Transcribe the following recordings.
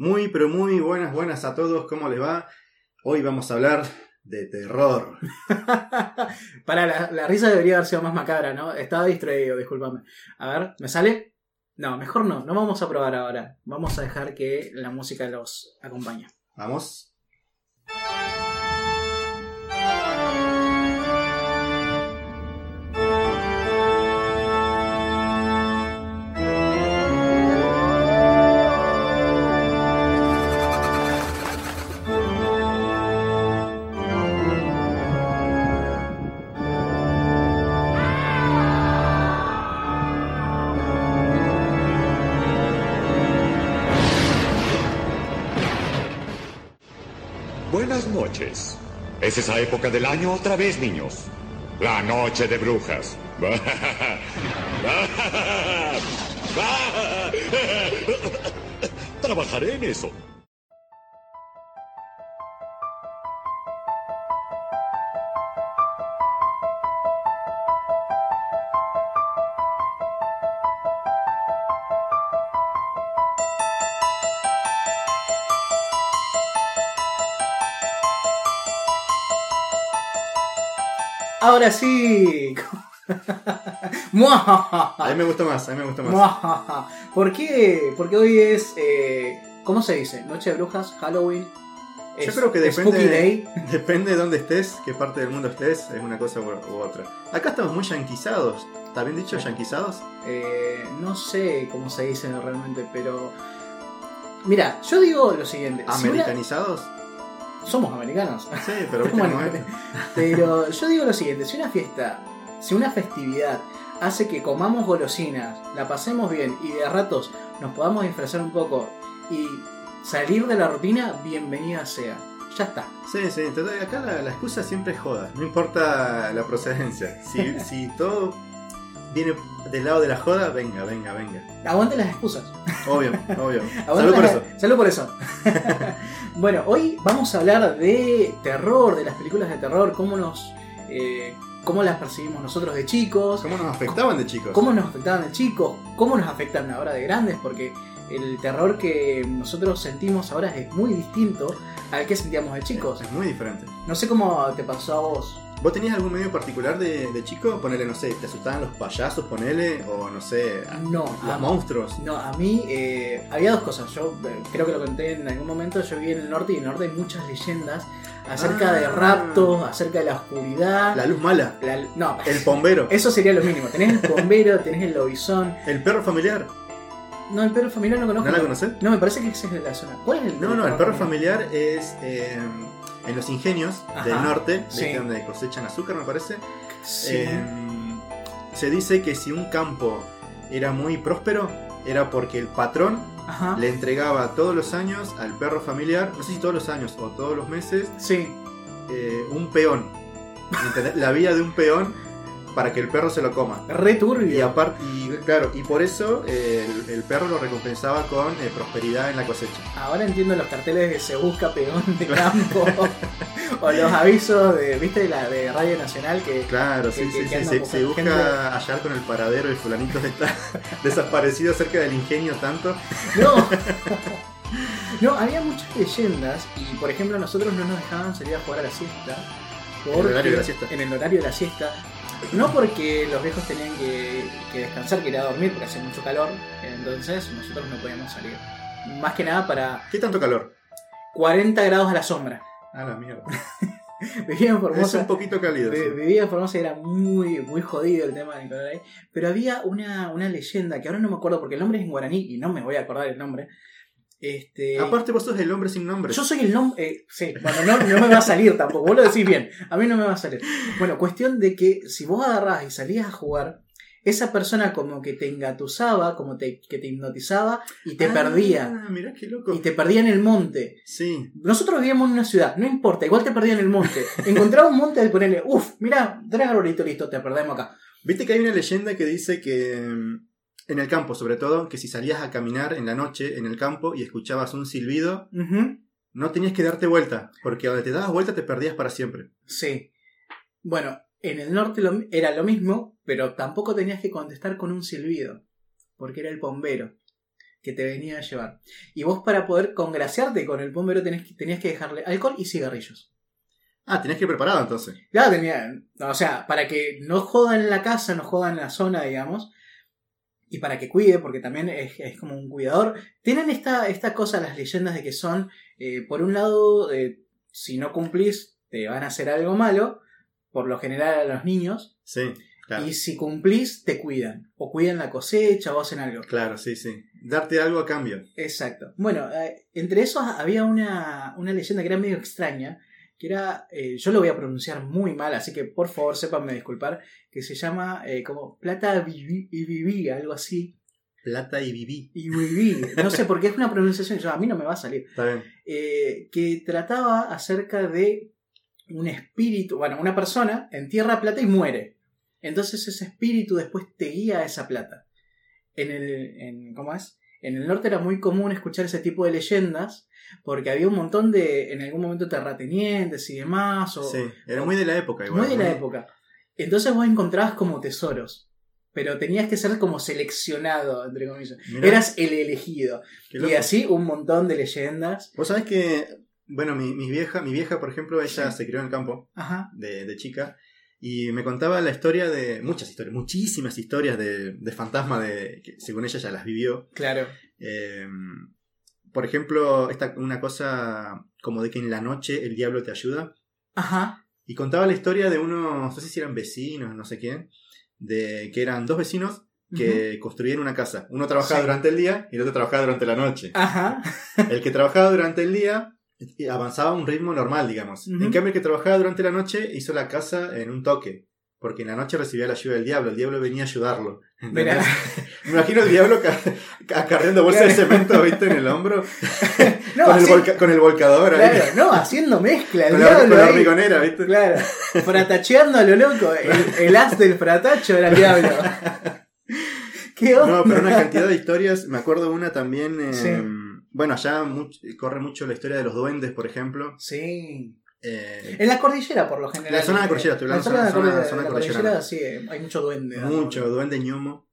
Muy, pero muy buenas, buenas a todos. ¿Cómo les va? Hoy vamos a hablar de terror. Para, la, la risa debería haber sido más macabra, ¿no? Estaba distraído, discúlpame. A ver, ¿me sale? No, mejor no, no vamos a probar ahora. Vamos a dejar que la música los acompañe. Vamos. Buenas noches. Es esa época del año otra vez, niños. La noche de brujas. Trabajaré en eso. Ahora sí. A mí me gusta más, a mí me gusta más. ¿Por qué? Porque hoy es. eh, ¿Cómo se dice? Noche de brujas, Halloween. Yo es- creo que depende, Day. depende de dónde estés, qué parte del mundo estés, es una cosa u, u otra. Acá estamos muy yanquizados. ¿Está bien dicho, yanquizados? Eh, no sé cómo se dice realmente, pero. Mira, yo digo lo siguiente. si una- ¿Americanizados? Somos americanos. Sí, pero Bueno, pero yo digo lo siguiente, si una fiesta, si una festividad hace que comamos golosinas, la pasemos bien y de a ratos nos podamos disfrazar un poco y salir de la rutina, bienvenida sea. Ya está. Sí, sí, entonces acá la, la excusa siempre es joda, no importa la procedencia. Si, si todo viene del lado de la joda, venga, venga, venga. Aguante las excusas. Obvio, obvio. Salud por las- eso. Salud por eso. Bueno, hoy vamos a hablar de terror, de las películas de terror, cómo nos... eh, cómo las percibimos nosotros de chicos, ¿Cómo nos afectaban de chicos? cómo nos afectaban de chicos, cómo nos afectan ahora de grandes, porque el terror que nosotros sentimos ahora es muy distinto al que sentíamos de chicos. Es muy diferente. No sé cómo te pasó a vos. ¿Vos tenías algún medio particular de, de chico? Ponele, no sé, ¿te asustaban los payasos, ponele? O no sé, a- No, los a, monstruos. no, a mí eh, había dos cosas. Yo eh, creo que lo conté en algún momento. Yo viví en el norte y en el norte hay muchas leyendas acerca Ah. de raptos, acerca de la oscuridad. La luz mala. la- no, El bombero. eso sería lo mínimo. Tenés el bombero, tenés el lobizón. El perro familiar. No, el perro familiar no conozco. ¿No la conocés? No, me parece que esa es de la zona. ¿Cuál es el No, no, el perro familiar es eh, en los ingenios Ajá, del norte, donde cosechan azúcar, me parece. Sí. Eh, se dice que si un campo era muy próspero, era porque el patrón Ajá. le entregaba todos los años al perro familiar, no sé si todos los años o todos los meses, Sí. eh, un peón. La vida de un peón para que el perro se lo coma. Re Y turbio. aparte, y claro, y por eso eh, el, el perro lo recompensaba con eh, prosperidad en la cosecha. Ahora entiendo los carteles de se busca peón de campo. o los avisos de, ¿viste? La de Radio Nacional que. Claro, sí, Que- sí, que- sí. que Se, busca gente. hallar con el paradero y fulanito está desaparecido cerca del ingenio tanto. No. No, había muchas leyendas y por ejemplo nosotros no nos dejaban salir a jugar a la siesta. En el horario de la siesta. En el horario de la siesta. No porque los viejos tenían que, que descansar, que ir a dormir porque hace mucho calor. Entonces nosotros no podíamos salir. Más que nada para ¿Qué tanto calor? 40 grados a la sombra. A la mierda. Vivía en Es Formosa. un poquito cálido. Sí. Vivía en Formosa y era muy, muy jodido el tema del calor ahí. Pero había una, una leyenda que ahora no me acuerdo porque el nombre es en guaraní y no me voy a acordar el nombre. Este, Aparte vos sos el hombre sin nombre. yo soy el nombre. eh, sí, bueno, no, no me va a salir tampoco. Vos lo decís bien. A mí no me va a salir. Bueno, cuestión de que si vos agarrás y salías a jugar, esa persona como que te engatusaba, como te, que te hipnotizaba y te Ah, perdía. mirá qué loco. Y te perdía en el monte. Sí. Nosotros vivíamos en una ciudad, no importa, igual te perdía en el monte. Encontraba un monte de ponerle, uff, mirá, tres arbolitos, listo, te perdemos acá. Viste que hay una leyenda que dice que mm, en el campo, sobre todo, que si salías a caminar en la noche en el campo y escuchabas un silbido, no tenías que darte vuelta, porque donde te dabas vuelta te perdías para siempre. Sí. Bueno, en el norte lo- era lo mismo, pero tampoco tenías que contestar con un silbido, porque era el bombero. que te venía a llevar. Y vos para poder congraciarte con el bombero tenés que- tenías que dejarle alcohol y cigarrillos. Ah, tenés que ir preparado entonces. Ya tenía, o sea, para que no jodan en la casa, no jodan en la zona, digamos, y para que cuide, porque también es, es como un cuidador. Tienen esta, esta cosa, las leyendas de que son, eh, por un lado, eh, si no cumplís, te van a hacer algo malo, por lo general a los niños, Sí, claro. y si cumplís, te cuidan, o cuidan la cosecha, o hacen algo. Claro, sí, sí. Darte algo a cambio. Exacto. Bueno, eh, entre esos había una, una leyenda que era medio extraña, que era, eh, yo lo voy a pronunciar muy mal, así que por favor sépanme disculpar, que se llama eh, como Plata y Viví, algo así. Plata y viví. Y Viví, no sé por qué es una pronunciación, yo, a mí no me va a salir. Está bien. Eh, que trataba acerca de un espíritu, bueno, una persona entierra plata y muere. Entonces ese espíritu después te guía a esa plata. En el, en, ¿cómo es? En el norte era muy común escuchar ese tipo de leyendas porque había un montón de, en algún momento, terratenientes y demás. O, Sí, era muy de la época igual. muy de la época. Entonces vos encontrabas como tesoros. Pero tenías que ser como seleccionado, entre comillas. Mirá, Eras el elegido. Y así un montón de leyendas. Vos sabés que, bueno, mi, mi vieja, mi vieja, por ejemplo, ella Sí. se crió en el campo Ajá. de, de chica y me contaba la historia de, muchas historias, muchísimas historias de, de fantasma de, que según ella ya las vivió. Claro. Eh, por ejemplo, esta, una cosa como de que en la noche el diablo te ayuda. Ajá. Y contaba la historia de unos, no sé si eran vecinos, no sé quién, de que eran dos vecinos que construían una casa. Uno trabajaba Sí. durante el día y el otro trabajaba durante la noche. Ajá. El que trabajaba durante el día avanzaba a un ritmo normal, digamos. En cambio, el que trabajaba durante la noche hizo la casa en un toque. Porque en la noche recibía la ayuda del diablo. El diablo venía a ayudarlo. Me imagino el diablo ca- ca- acarreando bolsas de cemento, ¿viste? En el hombro. No, con, el así- volca- con el volcador ahí. claro, no, haciendo mezcla. El Con diablo la hormigonera, ¿viste? Claro. Fratacheando a lo loco. El, el as del fratacho era el diablo. ¿Qué onda? No, pero una cantidad de historias. Me acuerdo una también. eh, Sí. Bueno, allá much- corre mucho la historia de los duendes, por ejemplo. Sí. Eh, En la cordillera, por lo general. La zona de la cordillera, estoy En la hablando zona de la zona- cordillera, la sí, hay mucho duende. ¿no? mucho, duende ñomo.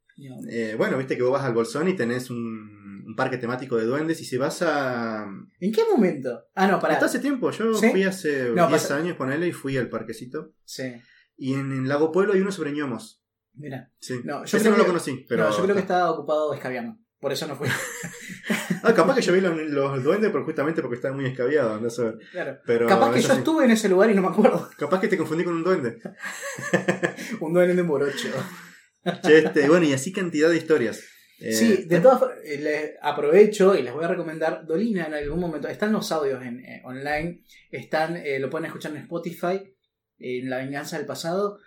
Eh, bueno, viste que vos vas al Bolsón y tenés un, un parque temático de duendes. Y si vas a. ¿En qué momento? Ah, no, pará. Hasta hace tiempo, yo ¿Sí? fui hace No, 10 pasa- años, ponele, y fui al parquecito. Sí. Y en, en Lago Pueblo hay uno sobre ñomos. Mira. Sí. No, yo Ese no lo que- conocí, pero. no, yo creo que estaba ocupado escabeando. Por eso no fui. Ah, capaz que yo vi los, los duendes por, justamente porque estaban muy escabiados, a ver. Claro. Pero Capaz que yo sí. estuve en ese lugar y no me acuerdo. Capaz que te confundí con un duende. Un duende de morocho. Che, este, bueno, y así cantidad de historias. Eh, Sí, de todas formas, eh, les aprovecho y les voy a recomendar Dolina en algún momento. Están los audios en, eh, online, están, eh, lo pueden escuchar en Spotify, en La Venganza del Pasado.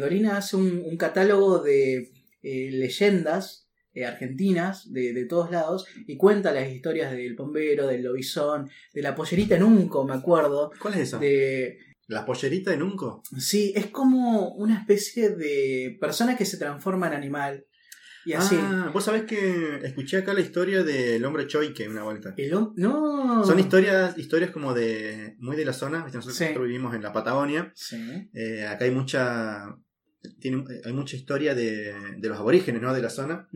Dolina hace un, un catálogo de leyendas eh, argentinas de, de todos lados y cuenta las historias del bombero, del lobizón, de la pollerita en Unco, me acuerdo. ¿Cuál es esa? De, ¿La pollerita en Unco? sí, es como una especie de persona que se transforma en animal. Y así. Ah, vos sabés que escuché acá la historia del hombre choique una vuelta. El no. Son historias, historias como de muy de la zona, ¿viste? nosotros, Sí. nosotros vivimos en la Patagonia. Sí. Eh, acá hay mucha tiene, hay mucha historia de, de los aborígenes, ¿no? De la zona.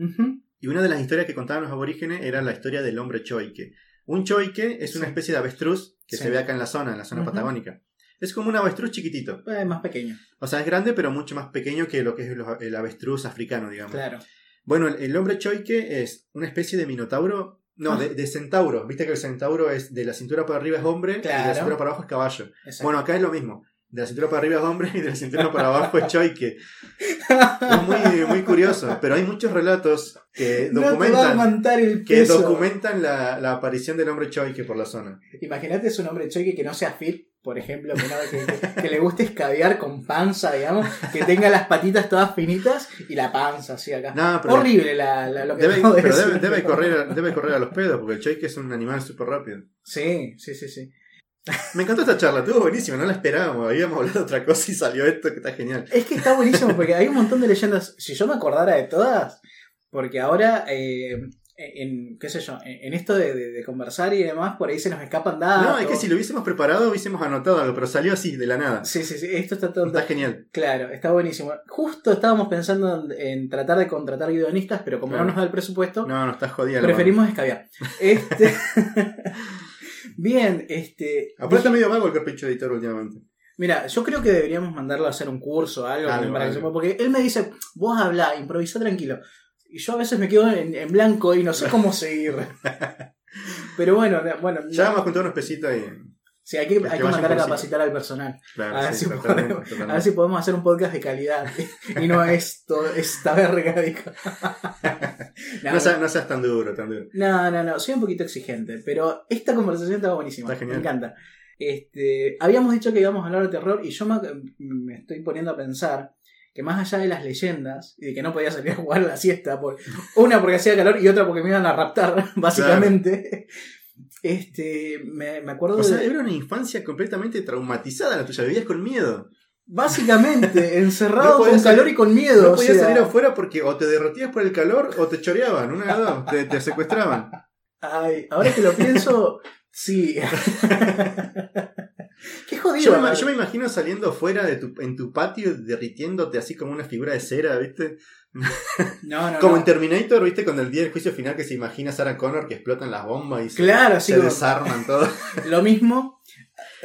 Y una de las historias que contaban los aborígenes era la historia del hombre choique. Un choique es una especie de avestruz que Sí. se ve acá en la zona, en la zona patagónica. Es como un avestruz chiquitito. Eh, más pequeño. O sea, es grande, pero mucho más pequeño que lo que es el avestruz africano, digamos. Claro. Bueno, el, el hombre choique es una especie de minotauro. No, Ah. de, de centauro. Viste que el centauro es de la cintura para arriba es hombre y de la cintura para abajo es caballo. Exacto. Bueno, acá es lo mismo. De la cintura para arriba es hombre y de la cintura para abajo es choique. Es muy, muy curioso. Pero hay muchos relatos que documentan, el que documentan la, la aparición del hombre choique por la zona. Imagínate es un hombre choque que no sea fit, por ejemplo, que, le guste escabear con panza, digamos, que tenga las patitas todas finitas y la panza así acá. No, pero, Horrible la, la- lo que debe, pero decir. debe, debe correr, debe correr a los pedos porque el choique es un animal súper rápido. Sí, sí, sí, sí. Me encantó esta charla, estuvo buenísima, no la esperábamos. Habíamos hablado de otra cosa y salió esto que está genial. Es que está buenísimo porque hay un montón de leyendas. Si yo me acordara de todas, porque ahora eh, en, qué sé yo, en, esto de, de- de conversar y demás, por ahí se nos escapan datos. No, es que si lo hubiésemos preparado hubiésemos anotado algo, pero salió así, de la nada. Sí, sí, sí, esto está todo... Está genial. Claro, está buenísimo. Justo estábamos pensando en, tratar de contratar guionistas, pero como no nos da el presupuesto, No, no, está jodida. la preferimos escabiar. Este... Bien, este... Aparte está medio vago el capricho editor últimamente. Mira, yo creo que deberíamos mandarlo a hacer un curso o algo, Algo, para algo. porque él me dice, vos habla, improvisa tranquilo. Y yo a veces me quedo en, en blanco y no sé cómo seguir. Pero bueno, bueno, Ya no- vamos a juntar unos pesitos y. sí, hay que, hay que mandar a capacitar al personal. Claro, A ver, sí, si totalmente, podemos, totalmente. a ver si podemos hacer un podcast de calidad y no esto, esta verga. digo. No, seas, no seas tan duro, tan duro. No, no, no, soy un poquito exigente, pero esta conversación está buenísima. Está. Me encanta. Este, habíamos dicho que íbamos a hablar de terror y yo me, me estoy poniendo a pensar que más allá de las leyendas y de que no podía salir a jugar a la siesta, por, una porque hacía calor y otra porque me iban a raptar, básicamente. Este, me, me acuerdo O sea, era una infancia completamente traumatizada la tuya, vivías con miedo. Básicamente, encerrado No con calor y con miedo. No o podías sea, salir afuera porque o te derretías por el calor o te choreaban, una de dos, te, te secuestraban. Ay, ahora que lo pienso, sí. Qué jodido. Yo me, yo me imagino saliendo fuera de tu, en tu patio derritiéndote así como una figura de cera, ¿viste? No, no, Como no. en Terminator, ¿viste? Cuando el día del juicio final que se imagina Sarah Connor que explotan las bombas y se, Claro, así se como- desarman todo. Lo mismo.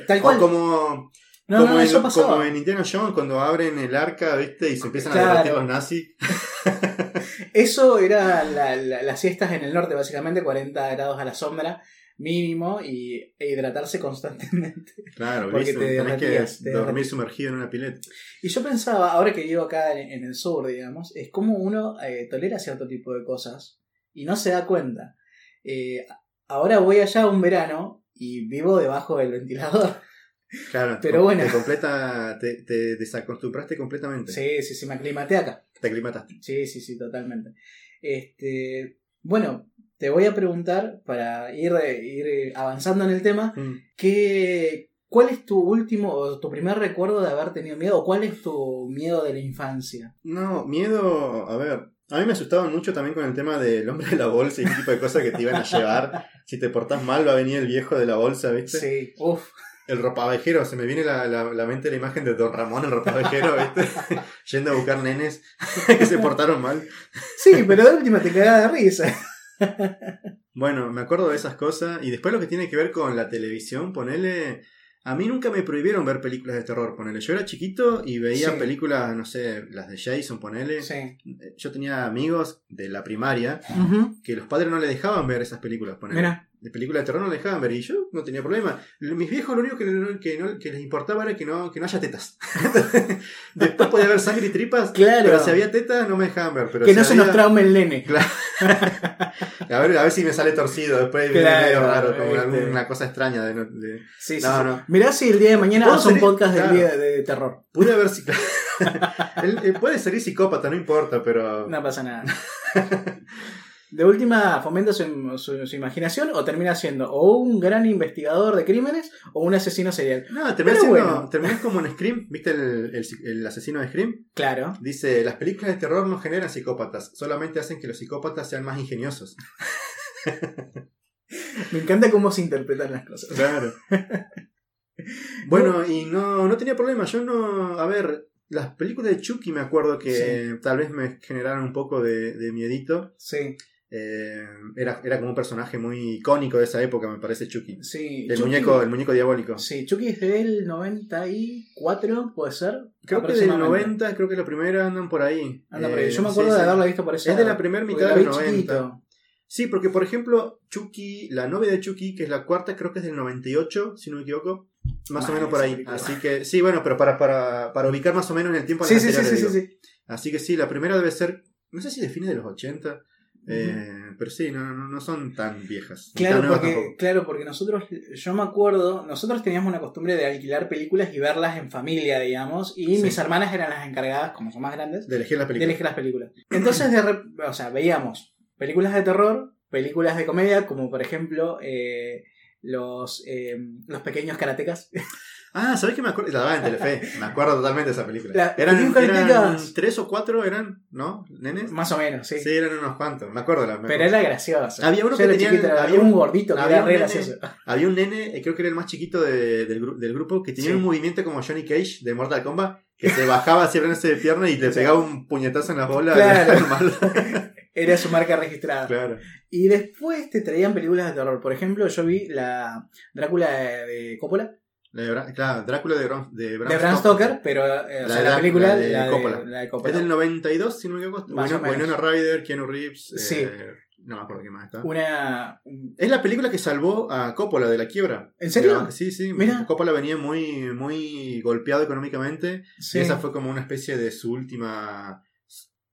Tal O cual. como, no, como, no, en, como en Indiana Jones cuando abren el arca, ¿viste? Y se empiezan Claro. a derretir los nazis. Eso era la- la- las siestas en el norte, básicamente 40 grados a la sombra mínimo y, e hidratarse constantemente. Claro, Porque ¿viste? te Tenés que te dormir sumergido en una pileta. Y yo pensaba, ahora que vivo acá en, en el sur, digamos, es como uno eh, tolera cierto tipo de cosas y no se da cuenta. Eh, ahora voy allá un verano y vivo debajo del ventilador. Claro, Pero te- bueno. Te completa, te, te desacostumbraste completamente. Sí, sí, sí, me aclimaté acá. Te aclimataste. Sí, sí, sí, totalmente. Este, bueno, te voy a preguntar para ir, ir avanzando en el tema, Mm. ¿qué, ¿cuál es tu último o tu primer recuerdo de haber tenido miedo? ¿O cuál es tu miedo de la infancia? No, miedo, a ver. A mí me asustaban mucho también con el tema del hombre de la bolsa y ese tipo de cosas que te iban a llevar. Si te portás mal va a venir el viejo de la bolsa, ¿viste? Sí, uff. El ropavejero, se me viene la, la, la mente la imagen de Don Ramón, el ropavejero, ¿viste? Yendo a buscar nenes que se portaron mal. Sí, pero de última te cagaba de risa. Bueno, me acuerdo de esas cosas. Y después lo que tiene que ver con la televisión, ponele. A mí nunca me prohibieron ver películas de terror, ponele. Yo era chiquito y veía Sí. películas, no sé, las de Jason, ponele. Sí. Yo tenía amigos de la primaria que los padres no le dejaban ver esas películas, ponele. Mira, De películas de terror no le dejaban ver y yo no tenía problema. Mis viejos lo único que, no- que, no- que les importaba era que no, que no haya tetas. Después podía haber sangre y tripas, Claro. pero si había tetas no me dejaban ver. Pero que si no se nos traume el nene. Claro. a, ver, a ver si me sale torcido después viene Claro, medio raro, como este. alguna cosa extraña de, Sí, sí, No, sí. Mirá si el día de mañana ¿Puedo hace un salir? podcast del Claro. día de terror. Pude haber si él, él puede ser psicópata, no importa, pero No pasa nada. De última, fomenta su, su- su imaginación o termina siendo o un gran investigador de crímenes o un asesino serial. no, terminás, siendo- bueno. terminás como en Scream, ¿viste el, el- el asesino de Scream? Claro. Dice, las películas de terror no generan psicópatas, solamente hacen que los psicópatas sean más ingeniosos. Me encanta cómo se interpretan las cosas. Claro. bueno, y no, no tenía problema. Yo no. A ver, las películas de Chucky me acuerdo que tal vez me generaron un poco de, de miedito. Sí, Eh, era, era como un personaje muy icónico de esa época, me parece Chucky. sí. El Chucky- muñeco, el muñeco diabólico. Sí, Chucky es del 94, puede ser. Creo que del Aproximadamente. 90, creo que la primera andan por ahí. Anda por ahí. Eh, Yo me sí, acuerdo de haberla visto por esa Es de la primera mitad la de vi los 90. chiquito. Sí, porque por ejemplo, Chucky, la novia de Chucky, que es la cuarta, creo que es del 98, si no me equivoco. Más o menos por ahí. Así que, sí, bueno, pero para, para, para ubicar más o menos en el tiempo. Sí, sí, sí, sí. Así que sí, la primera debe ser, no sé si de fines de los 80, eh, pero sí, no, no, no son tan viejas. Claro tan porque, claro, porque nosotros, yo me acuerdo, nosotros teníamos una costumbre de alquilar películas y verlas en familia, digamos, y Sí. mis hermanas eran las encargadas, como son más grandes, De elegir la de película. elegir las películas. Entonces, de o sea, veíamos películas de terror, películas de comedia, como por ejemplo eh, los, eh, los pequeños karatecas. Ah, ¿sabés qué me acuerdo? La daba en Telefe. Me acuerdo totalmente de esa película. La- eran, tres o cuatro, eran, ¿no? ¿Nenes? Más o menos, sí. Sí, eran unos cuantos. Me acuerdo. La, me Pero era gracioso. Había uno Yo que tenía- había había un gordito que había era re gracioso. Había un nene, eh, creo que era el más chiquito de- del, gru- del grupo, que tenía Sí. un movimiento como Johnny Cage de Mortal Kombat, que se bajaba así abriéndose de pierna y le Sí. pegaba un puñetazo en la bola. Claro. Era su marca registrada. claro. Y después te traían películas de terror. Por ejemplo, yo vi la Drácula de Coppola, La de claro, Drácula de, Bram, de Bram de Bram Stoker, pero eh, o La sea, película la de la de, Coppola. la de Es Coppola. del 92, si no me equivoco. Más o Winona, Ryder, Keanu Reeves. eh, Sí. no me acuerdo qué más está. Una. Es la película que salvó a Coppola de la quiebra. ¿En serio? Pero- Sí, sí. Mira. Coppola venía muy, muy golpeado económicamente. Sí, Y esa fue como una especie de su última.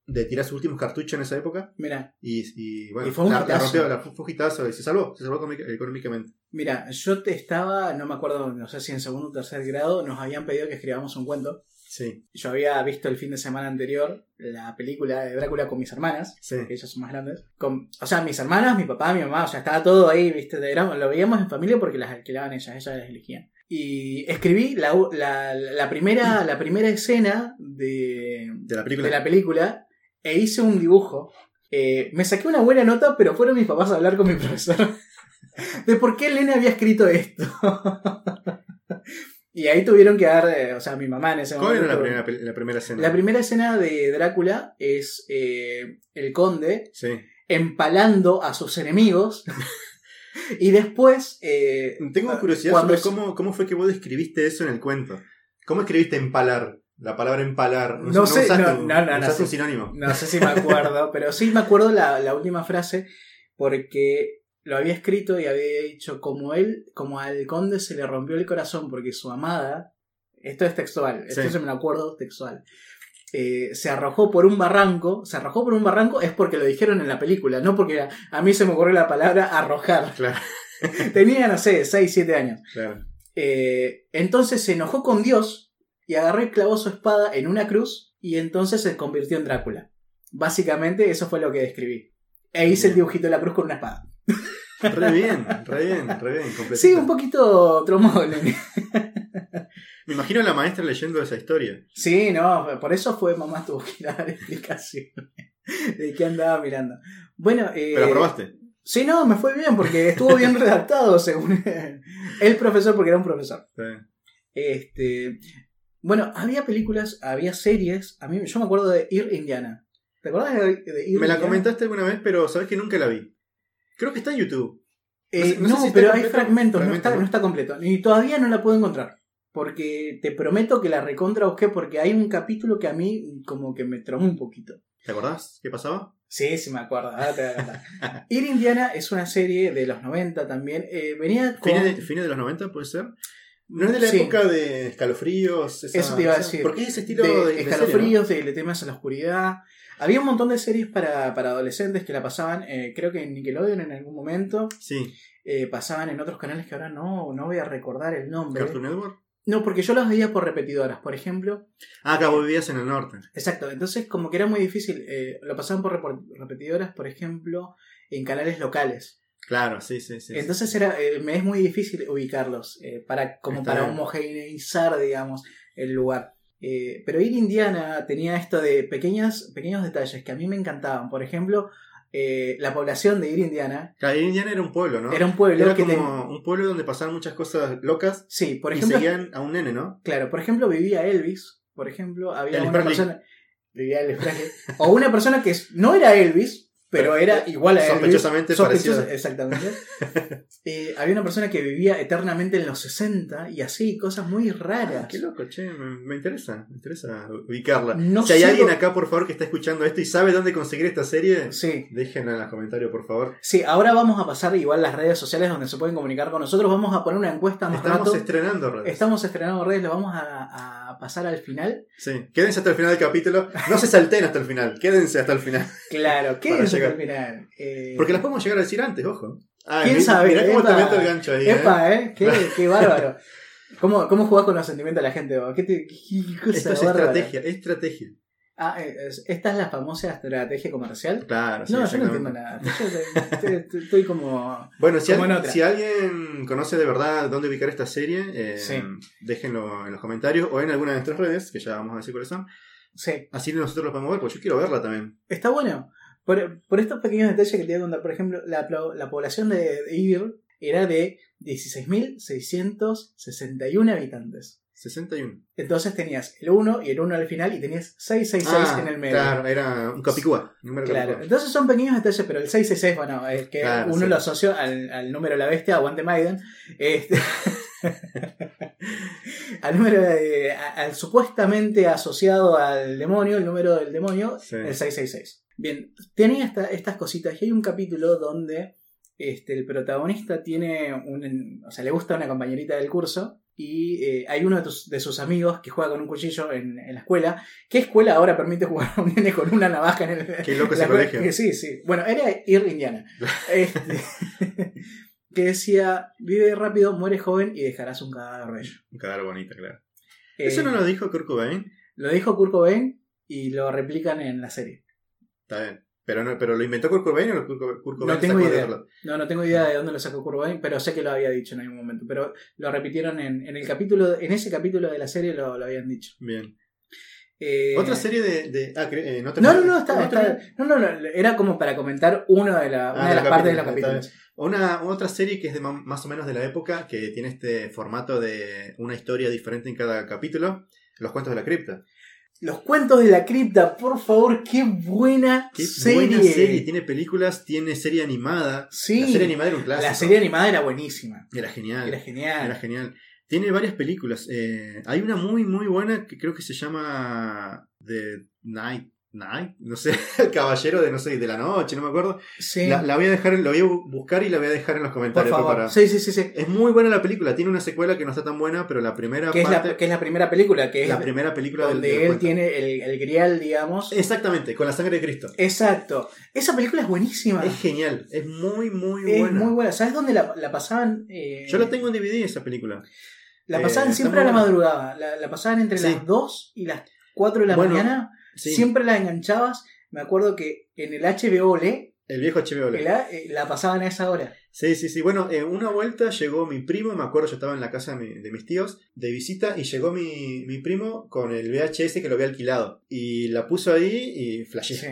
De tirar sus últimos cartuchos en esa época. Mira, Y, y bueno, Y fue un la, la rompió, la, fue un hitazo y se salvó, se salvó económica- económicamente. mira, yo te estaba, no me acuerdo, no sé si en segundo o tercer grado, nos habían pedido que escribamos un cuento. Sí, Yo había visto el fin de semana anterior la película de Drácula con mis hermanas, sí. que ellas son más grandes. Con, o sea, mis hermanas, mi papá, mi mamá, o sea, estaba todo ahí, ¿viste? Lo veíamos en familia porque las alquilaban ellas, ellas las elegían. Y escribí la, la, la primera, la primera escena de, De la película. de la película e hice un dibujo. Eh, me saqué una buena nota, pero fueron mis papás a hablar con mi profesor de por qué el nene había escrito esto. y ahí tuvieron que dar, eh, o sea, mi mamá en ese ¿Cuál era momento. la primera, pel- la primera escena? La primera escena de Drácula es eh, el conde Sí. empalando a sus enemigos. y después. Tengo curiosidad sobre cómo, cómo fue que vos describiste eso en el cuento. ¿Cómo escribiste empalar? La palabra empalar. No sé, no, un- no, no, no sé. un sinónimo. No sé si me acuerdo, pero sí me acuerdo la, la última frase porque lo había escrito y había dicho como él, como al conde se le rompió el corazón porque su amada, esto es textual, esto Sí. se me lo acuerdo textual, eh, se arrojó por un barranco, se arrojó por un barranco es porque lo dijeron en la película, no porque a, a mí se me ocurrió la palabra arrojar. Claro, Tenía, no sé, 6, 7 años. claro. Eh, entonces se enojó con Dios y agarró y clavó su espada en una cruz y entonces se convirtió en Drácula. Básicamente eso fue lo que describí. E hice el dibujito de la cruz con una espada. Re bien, re bien, re bien. completito. Sí, un poquito nene. Me imagino a la maestra leyendo esa historia. Sí, no, por eso fue mamá tuvo que dar explicaciones de qué andaba mirando. Bueno, eh, Pero aprobaste. Sí, no, me fue bien porque estuvo bien redactado según el profesor, porque era un profesor. Este, bueno, había películas, había series. A mí, yo me acuerdo de Ir Indiana. ¿Te acuerdas de, de Ir Me la comentaste alguna vez, pero sabes que nunca la vi. Creo que está en YouTube. Eh, No sé- no, no sé si está pero hay fragmentos, no está, ¿no? no está completo. Y todavía no la puedo encontrar. Porque te prometo que la recontra busqué porque hay un capítulo que a mí como que me tromó un poquito. ¿Te acordás qué pasaba? Sí, sí me acuerdo. ahora te voy a contar. Ir Indiana es una serie de los 90 también. Eh, venía con... ¿Fines de, fines de los 90 puede ser? ¿No es de la Sí. época de escalofríos? esa- Eso te iba a decir. ¿Por qué ese estilo de, de, de serie, escalofríos, de, temas a la oscuridad. Había un montón de series para, para adolescentes que la pasaban, eh, creo que en Nickelodeon en algún momento? Sí. eh, pasaban en otros canales que ahora no, no voy a recordar el nombre. ¿Cartoon Network? No, porque yo las veía por repetidoras, por ejemplo. Ah, acá vos vivías en el norte. Exacto, entonces como que era muy difícil. eh, lo pasaban por repetidoras, por ejemplo, en canales locales. Claro, sí, sí, sí. Entonces era, eh, me es muy difícil ubicarlos, eh, para, como Está para bien. homogeneizar, digamos, el lugar. Eh, pero Ir Indiana tenía esto de pequeñas, pequeños detalles que a mí me encantaban. Por ejemplo, eh, la población de Ir Indiana Claro, Indiana era un pueblo, ¿no? era un pueblo Era que como un pueblo donde pasaban muchas cosas locas Sí, por y ejemplo, seguían a un nene, ¿no? claro, por ejemplo vivía Elvis, por ejemplo, había Elvis una persona... Vivía Elvis o una persona que no era Elvis, pero era igual a. Sospechosamente Sospechosa- parecida. Exactamente. Eh, había una persona que vivía eternamente en los 60 y así, cosas muy raras. Ah, qué loco, che, me, me interesa, me interesa ubicarla. No si hay alguien lo- acá, por favor, que está escuchando esto y sabe dónde conseguir esta serie, Sí, déjenla en los comentarios, por favor. sí, ahora vamos a pasar igual las redes sociales donde se pueden comunicar con nosotros. Vamos a poner una encuesta más Estamos rato. estrenando redes. Estamos estrenando redes, lo vamos a, a pasar al final. Sí, quédense hasta el final del capítulo. No se salten hasta el final, quédense hasta el final. Claro, ¿qué Para es llegar. Eh, Porque las podemos llegar a decir antes, ojo. Ah, ¿Quién sabe? Mirá cómo te meto el gancho ahí. ¿eh? Epa, ¿eh? Qué, qué bárbaro. ¿Cómo, ¿Cómo jugás con los sentimientos de la gente? ¿Qué, te, qué cosa Esto es bárbara? estrategia, estrategia. Ah, eh, es- esta es la famosa estrategia comercial. Claro, sí, no, yo no entiendo nada. Yo te- estoy como. Bueno, si, Como en al- otra. si alguien conoce de verdad dónde ubicar esta serie, eh, Sí. déjenlo en los comentarios o en alguna de nuestras redes, que ya vamos a decir cuáles son. Sí, Así nosotros lo podemos ver, porque yo quiero verla también. está bueno. Por, por estos pequeños detalles que te voy a contar, por ejemplo, la, población de Ir era de 16.661 habitantes. 61. Entonces tenías el 1 y el 1 al final y tenías 666 Ah, en el medio. Claro, era un capicúa. número Claro, capicúa. entonces son pequeños detalles, pero el 666, bueno, es que Claro, uno sí. lo asoció al, al número de la bestia, aguante Maiden, este, al número de- al supuestamente asociado al demonio, el número del demonio, Sí. el 666. Bien, tenía esta- estas cositas y hay un capítulo donde este, el protagonista tiene un, o sea, le gusta una compañerita del curso y eh, hay uno de, tus- de sus amigos que juega con un cuchillo en, en la escuela. ¿Qué escuela ahora permite jugar a un nene con una navaja en el, Qué loco ese colegio. Que sí, sí. Bueno, era Ir Indiana. Este, que decía, vive rápido, muere joven y dejarás un cadáver bello. Un cadáver bonito, claro. Eh, Eso no lo dijo Kurt Cobain. Lo dijo Kurt Cobain y lo replican en la serie. Está bien. Pero, no, pero lo inventó Kurt Cobain o Kurt Co- Kurt Cobain No tengo de idea. No, no tengo idea de dónde lo sacó Kurt Cobain, pero sé que lo había dicho en algún momento. Pero lo repitieron en, en el capítulo, en ese capítulo de la serie lo, lo habían dicho. Bien. Eh, Otra serie de. de- ah, eh, no, No, no, no, está, ¿No está- no, no, no, era como para comentar una de, la- Ah, una de de las partes de los capítulos. Una otra serie que es de más o menos de la época, que tiene este formato de una historia diferente en cada capítulo. Los cuentos de la cripta. Los cuentos de la cripta, por favor, qué buena Qué serie. buena serie. Tiene películas, tiene serie animada. Sí, La serie animada era un clásico. la serie animada era buenísima. Era genial. Era genial. Era genial. Tiene varias películas. Eh, hay una muy, muy buena que creo que se llama The Night. Night, no sé, el caballero de no sé, de la noche, no me acuerdo. Sí, La, la voy a dejar, la voy a bu- buscar y la voy a dejar en los por comentarios. favor. para- Sí, sí, sí, sí. Es muy buena la película, tiene una secuela que no está tan buena, pero la primera Que es, parte, la, que es la primera película, que es la primera película del- donde de los él tiene el, el grial, digamos. Exactamente, con la sangre de Cristo. Exacto. Esa película es buenísima. Es genial, es muy, muy Es buena. muy buena. ¿Sabes dónde la, la pasaban? Eh, Yo la tengo en DVD esa película. La eh, pasaban está siempre a la madrugada. La, la pasaban entre Sí. las 2 y las 4 de la Bueno, mañana. Sí, Siempre la enganchabas. Me acuerdo que en el HBO LE el viejo HBO. la, eh, la pasaban a esa hora. Sí, sí, sí. Bueno, en una vuelta llegó mi primo, me acuerdo, yo estaba en la casa de, mi- de mis tíos de visita y llegó mi, mi primo con el VHS que lo había alquilado. Y la puso ahí y flashé. Sí.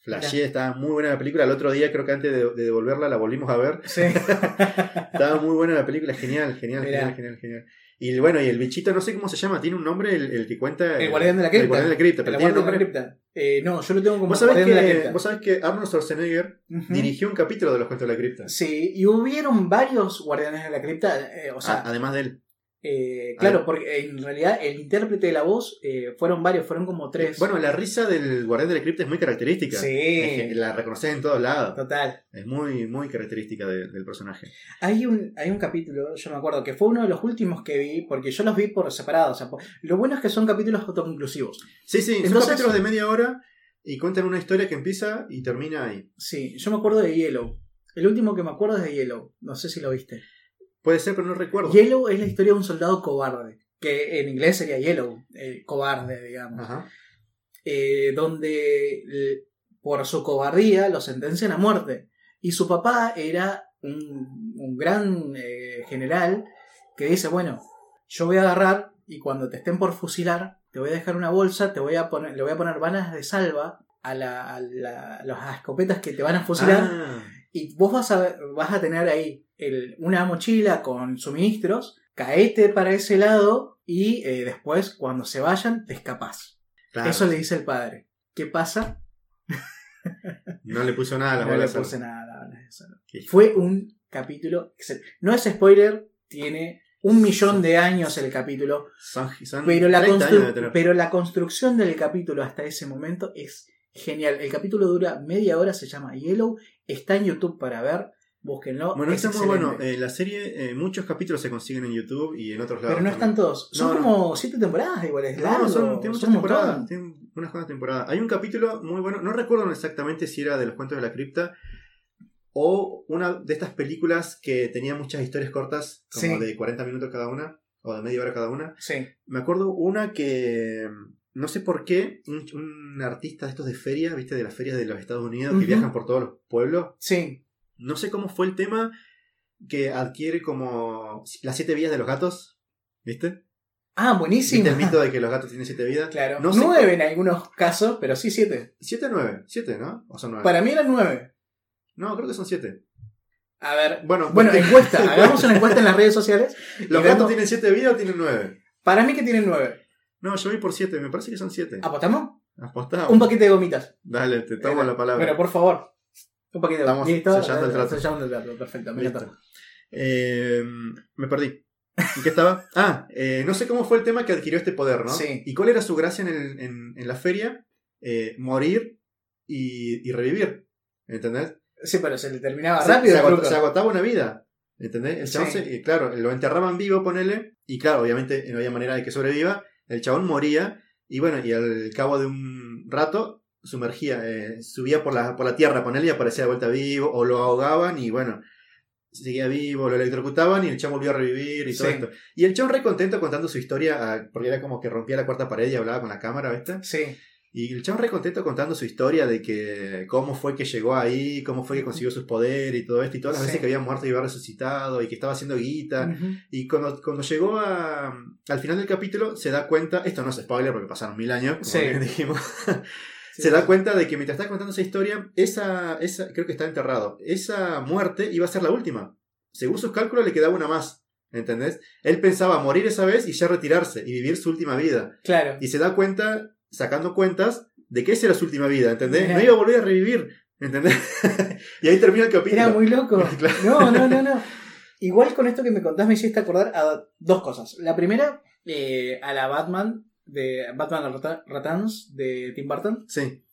Flashé, estaba muy buena la película. El otro día, creo que antes de, de devolverla, la volvimos a ver. Sí. Estaba muy buena la película, genial, genial, Mirá. genial, genial, genial. Y bueno, y el bichito, no sé cómo se llama, tiene un nombre, el, el que cuenta. el guardián de la cripta. El guardián de la cripta, pero tiene guardián de la nombre. cripta. Eh, no, yo lo tengo como ¿Vos sabés, guardián de la que, cripta. vos sabés que Arnold Schwarzenegger dirigió un capítulo de los cuentos de la cripta. Sí, y hubieron varios guardianes de la cripta. eh, o sea, además de él. Eh, claro, porque en realidad el intérprete de la voz eh, fueron varios, fueron como tres. Bueno, la risa del guardián de la cripta es muy característica. sí, Es que la reconoces en todos lados. total. Es muy, muy característica de- del personaje. Hay un, hay un capítulo, yo me acuerdo, que fue uno de los últimos que vi, porque yo los vi por separado. O sea, por- lo bueno es que son capítulos autoconclusivos. Sí, sí, son Entonces- capítulos de media hora y cuentan una historia que empieza y termina ahí. Sí, yo me acuerdo de Yellow. El último que me acuerdo es de Yellow. No sé si lo viste. Puede ser, pero no recuerdo. Yellow es la historia de un soldado cobarde. Que en inglés sería Yellow, eh, cobarde, digamos. Ajá. eh, donde por su cobardía lo sentencian a muerte. Y su papá era un, un gran eh, general que dice, bueno, yo voy a agarrar y cuando te estén por fusilar, te voy a dejar una bolsa, te voy a poner, le voy a poner balas de salva a, la, a, la- a las escopetas que te van a fusilar Ah, y vos vas a, vas a tener ahí el- una mochila con suministros, caete para ese lado y eh, después cuando se vayan te escapás. claro. Eso le dice el padre. ¿Qué pasa? No le puso nada a las No le bolas. puse nada a Fue un capítulo. excelente. No es spoiler, tiene un millón de años el capítulo, Son, son pero la, 30 constru- años de tener. pero la construcción del capítulo hasta ese momento es genial. El capítulo dura media hora, se llama Yellow, está en YouTube para ver, búsquenlo. Bueno, es está muy bueno. Eh, la serie, eh, muchos capítulos se consiguen en YouTube y en otros lados. pero no están todos. Son No, no. como siete temporadas igual, es No, largo, son, tienen muchas temporadas. Tienen unas cuantas temporadas. Hay un capítulo muy bueno. No recuerdo exactamente si era de los cuentos de la cripta o una de estas películas que tenía muchas historias cortas, como Sí. de 40 minutos cada una o de media hora cada una. Sí. Me acuerdo una que no sé por qué, un, un artista de estos de feria, viste, de las ferias de los Estados Unidos, que viajan por todos los pueblos, Sí. No sé cómo fue el tema que adquiere como las siete vidas de los gatos, ¿viste? Ah, buenísimo. ¿Viste el mito de que los gatos tienen siete vidas? Claro. No sé nueve en algunos casos, pero sí siete. ¿Siete o nueve? Siete, ¿no? ¿O son nueve? Para mí eran nueve. No, creo que son siete. A ver. Bueno, Bueno, porque- encuesta. Hagamos una encuesta en las redes sociales. ¿Los gatos vemos- tienen siete vidas o tienen nueve? Para mí que tienen nueve. No, yo vi por siete, me parece que son siete. ¿Apostamos? Apostamos. Un paquete de gomitas. Dale, te tomo Eh, la palabra. Pero por favor. Un paquete de Estamos gomitas. sellando el trato. Sellando el trato. Perfecto. Me Listo. encanta. Eh, me perdí. ¿En qué estaba? Ah, eh, no sé cómo fue el tema que adquirió este poder, ¿no? Sí. ¿Y cuál era su gracia en, el- en- en la feria? Eh, morir y, y revivir. ¿Entendés? Sí, pero se le terminaba Se- rápido se, agotaba una vida. ¿Entendés? El chabón Sí. se- claro, lo enterraban vivo, ponele. Y claro, obviamente no había manera de que sobreviva. El chabón moría. Y bueno, y al cabo de un rato sumergía, eh, subía por la, por la tierra, ponele, y aparecía de vuelta vivo. O lo ahogaban y bueno, seguía vivo, lo electrocutaban y el chabón volvió a revivir y todo Sí. esto. Y el chabón re contento contando su historia, ah, porque era como que rompía la cuarta pared y hablaba con la cámara, ¿viste? Sí. Y el chabón re contento contando su historia de que cómo fue que llegó ahí, cómo fue que consiguió sus poderes y todo esto, y todas las Sí. veces que había muerto y había resucitado, y que estaba haciendo guita. Ujú. Y cuando, cuando llegó a, al final del capítulo, se da cuenta, esto no es spoiler porque pasaron mil años, como Sí. dijimos, Sí, se da cuenta de que mientras está contando esa historia, esa, esa, creo que está enterrado, esa muerte iba a ser la última. Según sus cálculos le quedaba una más, ¿entendés? Él pensaba morir esa vez y ya retirarse y vivir su última vida. Claro. Y se da cuenta, sacando cuentas, de que esa era su última vida, ¿entendés? No iba a volver a revivir, ¿entendés? y ahí termina el capítulo. Era muy loco. Claro. No, no, no, no. Igual con esto que me contás me hiciste acordar a dos cosas. La primera, eh, a la Batman de Batman Returns de Tim Burton, Sí,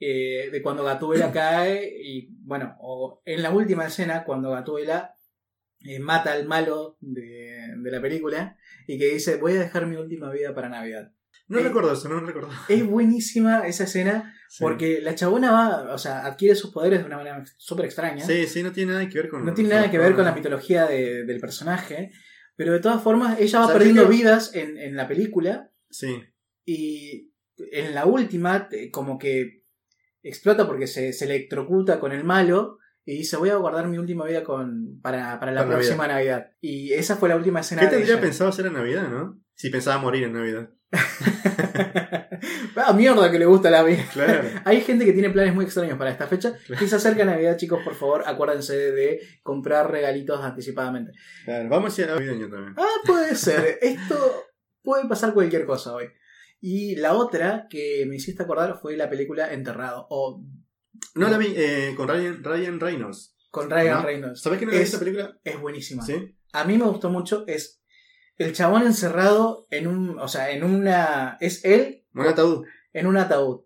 eh, de cuando Gatúbela cae y bueno, o en la última escena cuando Gatúbela eh, mata al malo de, de la película y que dice voy a dejar mi última vida para Navidad. no Eh, recuerdo eso, no recuerdo. Es buenísima esa escena Sí. porque la chabona va, o sea, adquiere sus poderes de una manera súper extraña. Sí, sí, no tiene nada que ver con... No tiene nada que ver con la mitología de- del personaje, pero de todas formas ella va ¿Sabes perdiendo vidas en, en la película Sí, y en la última te- como que explota porque se, se electrocuta con el malo y dice voy a guardar mi última vida con, para, para la Para próxima Navidad. Y esa fue la última escena ¿Qué de tendría ella. pensado hacer en Navidad, no? Si pensaba morir en Navidad. ah, mierda que le gusta la vida. Claro. Hay gente que tiene planes muy extraños para esta fecha. Claro. Que se acerca Navidad, chicos, por favor, acuérdense de comprar regalitos anticipadamente. claro. Vamos a ir a navideño también. Ah, puede ser. Esto puede pasar cualquier cosa hoy. Y la otra que me hiciste acordar fue la película Enterrado. O No la vi eh, con Ryan, Ryan Reynolds. con Ryan ¿No? Reynolds. ¿Sabes que no Es- esa película? Es buenísima. Sí. A mí me gustó mucho. Es el chabón encerrado en un. O sea, en una. Es él Un ataúd. en un ataúd.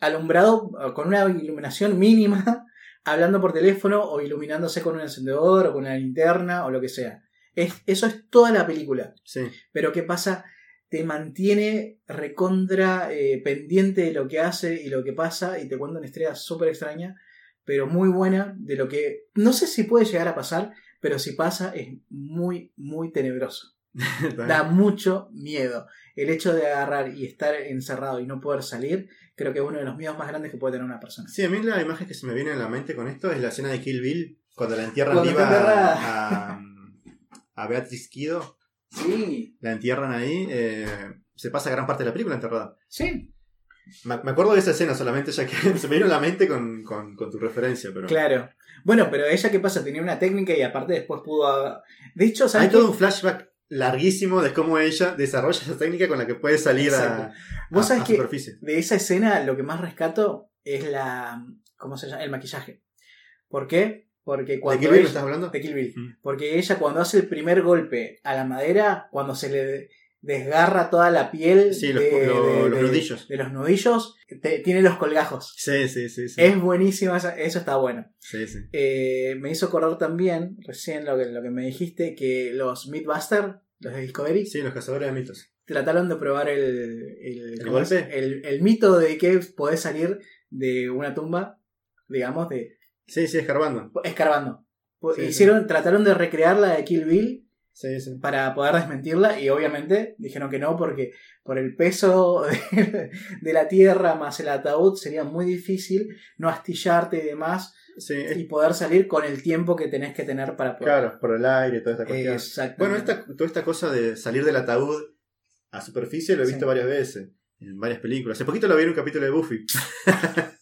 Alumbrado eh, con una iluminación mínima. Hablando por teléfono o iluminándose con un encendedor o con una linterna o lo que sea. Es, eso es toda la película. Sí. Pero ¿qué pasa? Te mantiene recontra eh, pendiente de lo que hace y lo que pasa y te cuenta una historia súper extraña, pero muy buena de lo que no sé si puede llegar a pasar, pero si pasa es muy, muy tenebroso. Da mucho miedo. El hecho de agarrar y estar encerrado y no poder salir, creo que es uno de los miedos más grandes que puede tener una persona. Sí, a mí la imagen que se me viene a la mente con esto es la escena de Kill Bill, cuando la entierran Cuando viva a, a Beatriz Kido. Sí, La entierran ahí. eh, se pasa gran parte de la película enterrada. sí, Me, me acuerdo de esa escena solamente, ya que se me vino a la mente con, con, con tu referencia. Pero... claro. Bueno, pero ella, ¿qué pasa? Tenía una técnica y aparte después pudo... De hecho, Hay ¿sabes qué? todo un flashback larguísimo de cómo ella desarrolla esa técnica con la que puede salir a, Exacto. Vos a- sabés a que superficie. de esa escena lo que más rescato es la. ¿Cómo se llama? El maquillaje. ¿Por qué? Porque ¿De cuando. qué libro ella- estás hablando? de Kill Bill. Mm. Porque ella cuando hace el primer golpe a la madera, cuando se le desgarra toda la piel Sí, los- de, lo- de- los de- nudillos. de los nudillos, te- tiene los colgajos. Sí, sí, sí. sí. Es buenísima, esa- eso está bueno. Sí, sí. Eh, me hizo acordar también, recién lo que, lo que me dijiste, que los Mythbusters, los de Discovery, Sí, los cazadores de mitos. trataron de probar el, el, ¿El ¿cómo es? golpe? el, el mito de que podés salir de una tumba, digamos, de Sí, sí, escarbando. escarbando. Sí, Hicieron, trataron de recrear la de Kill Bill Sí, para poder desmentirla y obviamente dijeron que no porque por el peso de, de la tierra más el ataúd sería muy difícil no astillarte y demás y poder salir con el tiempo que tenés que tener para poder. claro, por el aire toda esta cuestión. Bueno, esta, toda esta cosa de salir del ataúd a superficie lo he visto varias veces, en varias películas. Hace poquito lo vi en un capítulo de Buffy.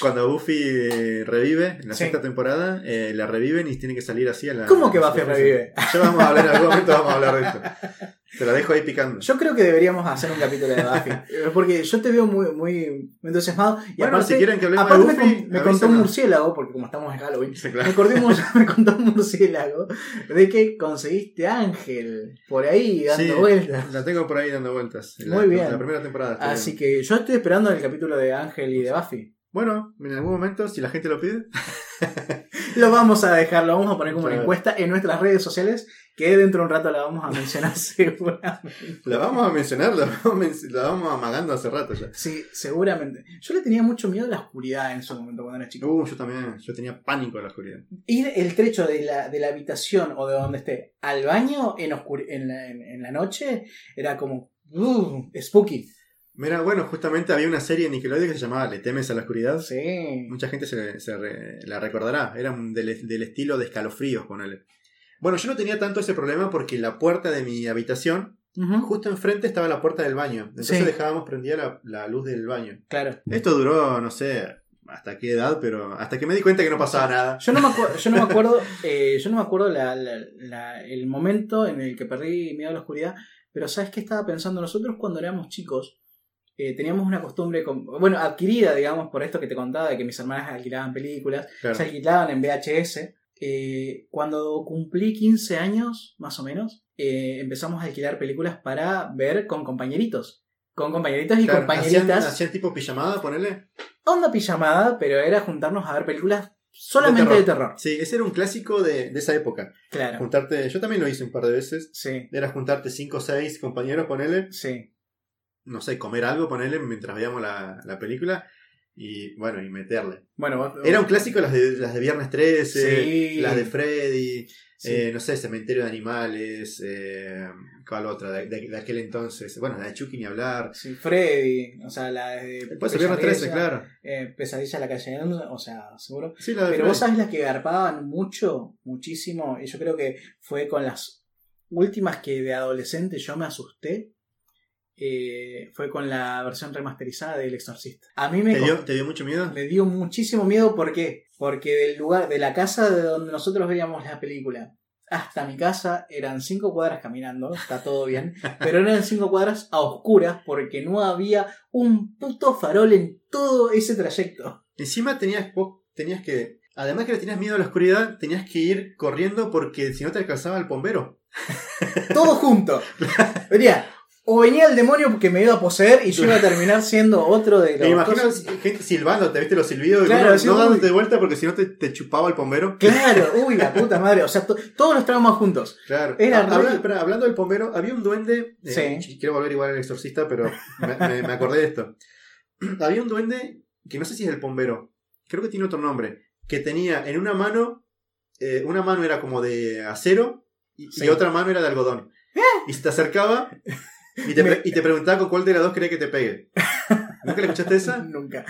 Cuando Buffy eh, revive en la Sí. sexta temporada, eh, la reviven y tiene que salir así a la. ¿Cómo que Buffy revive? Ya vamos a hablar en algún momento, vamos a hablar de esto. Te la dejo ahí picando. Yo creo que deberíamos hacer un capítulo de Buffy. Porque yo te veo muy, muy entusiasmado. Y bueno, aparte, si quieren que hablemos de aparte me, Buffy, con- me contó un murciélago, porque como estamos en Halloween, Sí, claro. me, contó un murciélago de que conseguiste Ángel por ahí dando Sí, vueltas. La tengo por ahí dando vueltas. Muy la, bien. La primera temporada. Así bien. que yo estoy esperando el capítulo de Ángel y de Buffy. Bueno, en algún momento, si la gente lo pide. Lo vamos a dejar, lo vamos a poner como una encuesta en nuestras redes sociales, que dentro de un rato la vamos a mencionar seguramente. La vamos a mencionar, la vamos, a men- la vamos amagando hace rato ya. Sí, seguramente. Yo le tenía mucho miedo a la oscuridad en ese momento cuando era chico. Uh, yo también, yo tenía pánico en la oscuridad. Ir el trecho de la, de la habitación o de donde esté al baño en, oscur- en, la, en- en la noche era como uh, spooky. Mira, bueno, justamente había una serie en Nickelodeon que se llamaba Le temes a la oscuridad. Sí. Mucha gente se, se re- la recordará. Era del, del estilo de escalofríos, ponele. Bueno, yo no tenía tanto ese problema porque la puerta de mi habitación, justo enfrente estaba la puerta del baño. Entonces Sí. dejábamos prendida la, la luz del baño. Claro. Esto duró, no sé, hasta qué edad, pero hasta que me di cuenta que no pasaba nada. Yo no me, acuerdo, yo no me acuerdo, eh, yo no me acuerdo la- la- la- el momento en el que perdí miedo a la oscuridad, pero ¿sabes qué estaba pensando? Nosotros cuando éramos chicos eh, teníamos una costumbre, con- bueno, adquirida, digamos, por esto que te contaba, de que mis hermanas alquilaban películas, Claro. se alquilaban en VHS. Eh, cuando cumplí 15 años, más o menos, eh, empezamos a alquilar películas para ver con compañeritos. Con compañeritos y Claro, compañeritas. hacían, hacían tipo pijamada, ponele. Onda pijamada, pero era juntarnos a ver películas solamente de terror. Sí, ese era un clásico de, de esa época. Claro. Juntarte, yo también lo hice un par de veces. Sí, Era juntarte cinco o seis compañeros, ponele, sí. No sé, comer algo, ponele, mientras veíamos la, la película. Y bueno, y meterle. Bueno, vos- Era un clásico las de, las de Viernes 13, Sí. las de Freddy, Sí. eh, no sé, Cementerio de Animales, eh, ¿cuál otra? De, de- de aquel entonces. Bueno, la de Chucky ni hablar. Sí, Freddy, o sea, la de Después de Viernes 13, claro. eh, Pesadilla en la calle, o sea, seguro. Sí, la de Pero Freddy. vos sabés las que garpaban mucho, muchísimo, y yo creo que fue con las últimas que de adolescente yo me asusté, eh, fue con la versión remasterizada del Exorcista. A mí me, ¿Te co- dio, ¿Te dio mucho miedo? me dio muchísimo miedo, ¿por qué? Porque del lugar, de la casa de donde nosotros veíamos la película hasta mi casa eran cinco cuadras caminando, está todo bien, pero eran cinco cuadras a oscuras porque no había un puto farol en todo ese trayecto. Encima tenías, vos tenías que, además que le tenías miedo a la oscuridad, tenías que ir corriendo porque si no te alcanzaba el bombero. Todo junto. Venía, o venía el demonio que me iba a poseer y yo iba a terminar siendo otro de los. Me imagino cosas. gente silbando, te viste los silbidos, y no, no dándote de vuelta porque si no te, te chupaba el bombero. Claro, uy, la puta madre. O sea, to- todos los traumas juntos. Claro. Era Ah, habla- re- espera, hablando del bombero, había un duende. eh, Sí. Quiero volver igual al exorcista, pero me, me- me acordé de esto. había un duende que no sé si es el bombero, creo que tiene otro nombre, que tenía en una mano, eh, una mano era como de acero y, Sí. y otra mano era de algodón. Y se te acercaba y te, Me- y te preguntaba con cuál de las dos quería que te pegue. ¿Nunca le escuchaste esa? Nunca,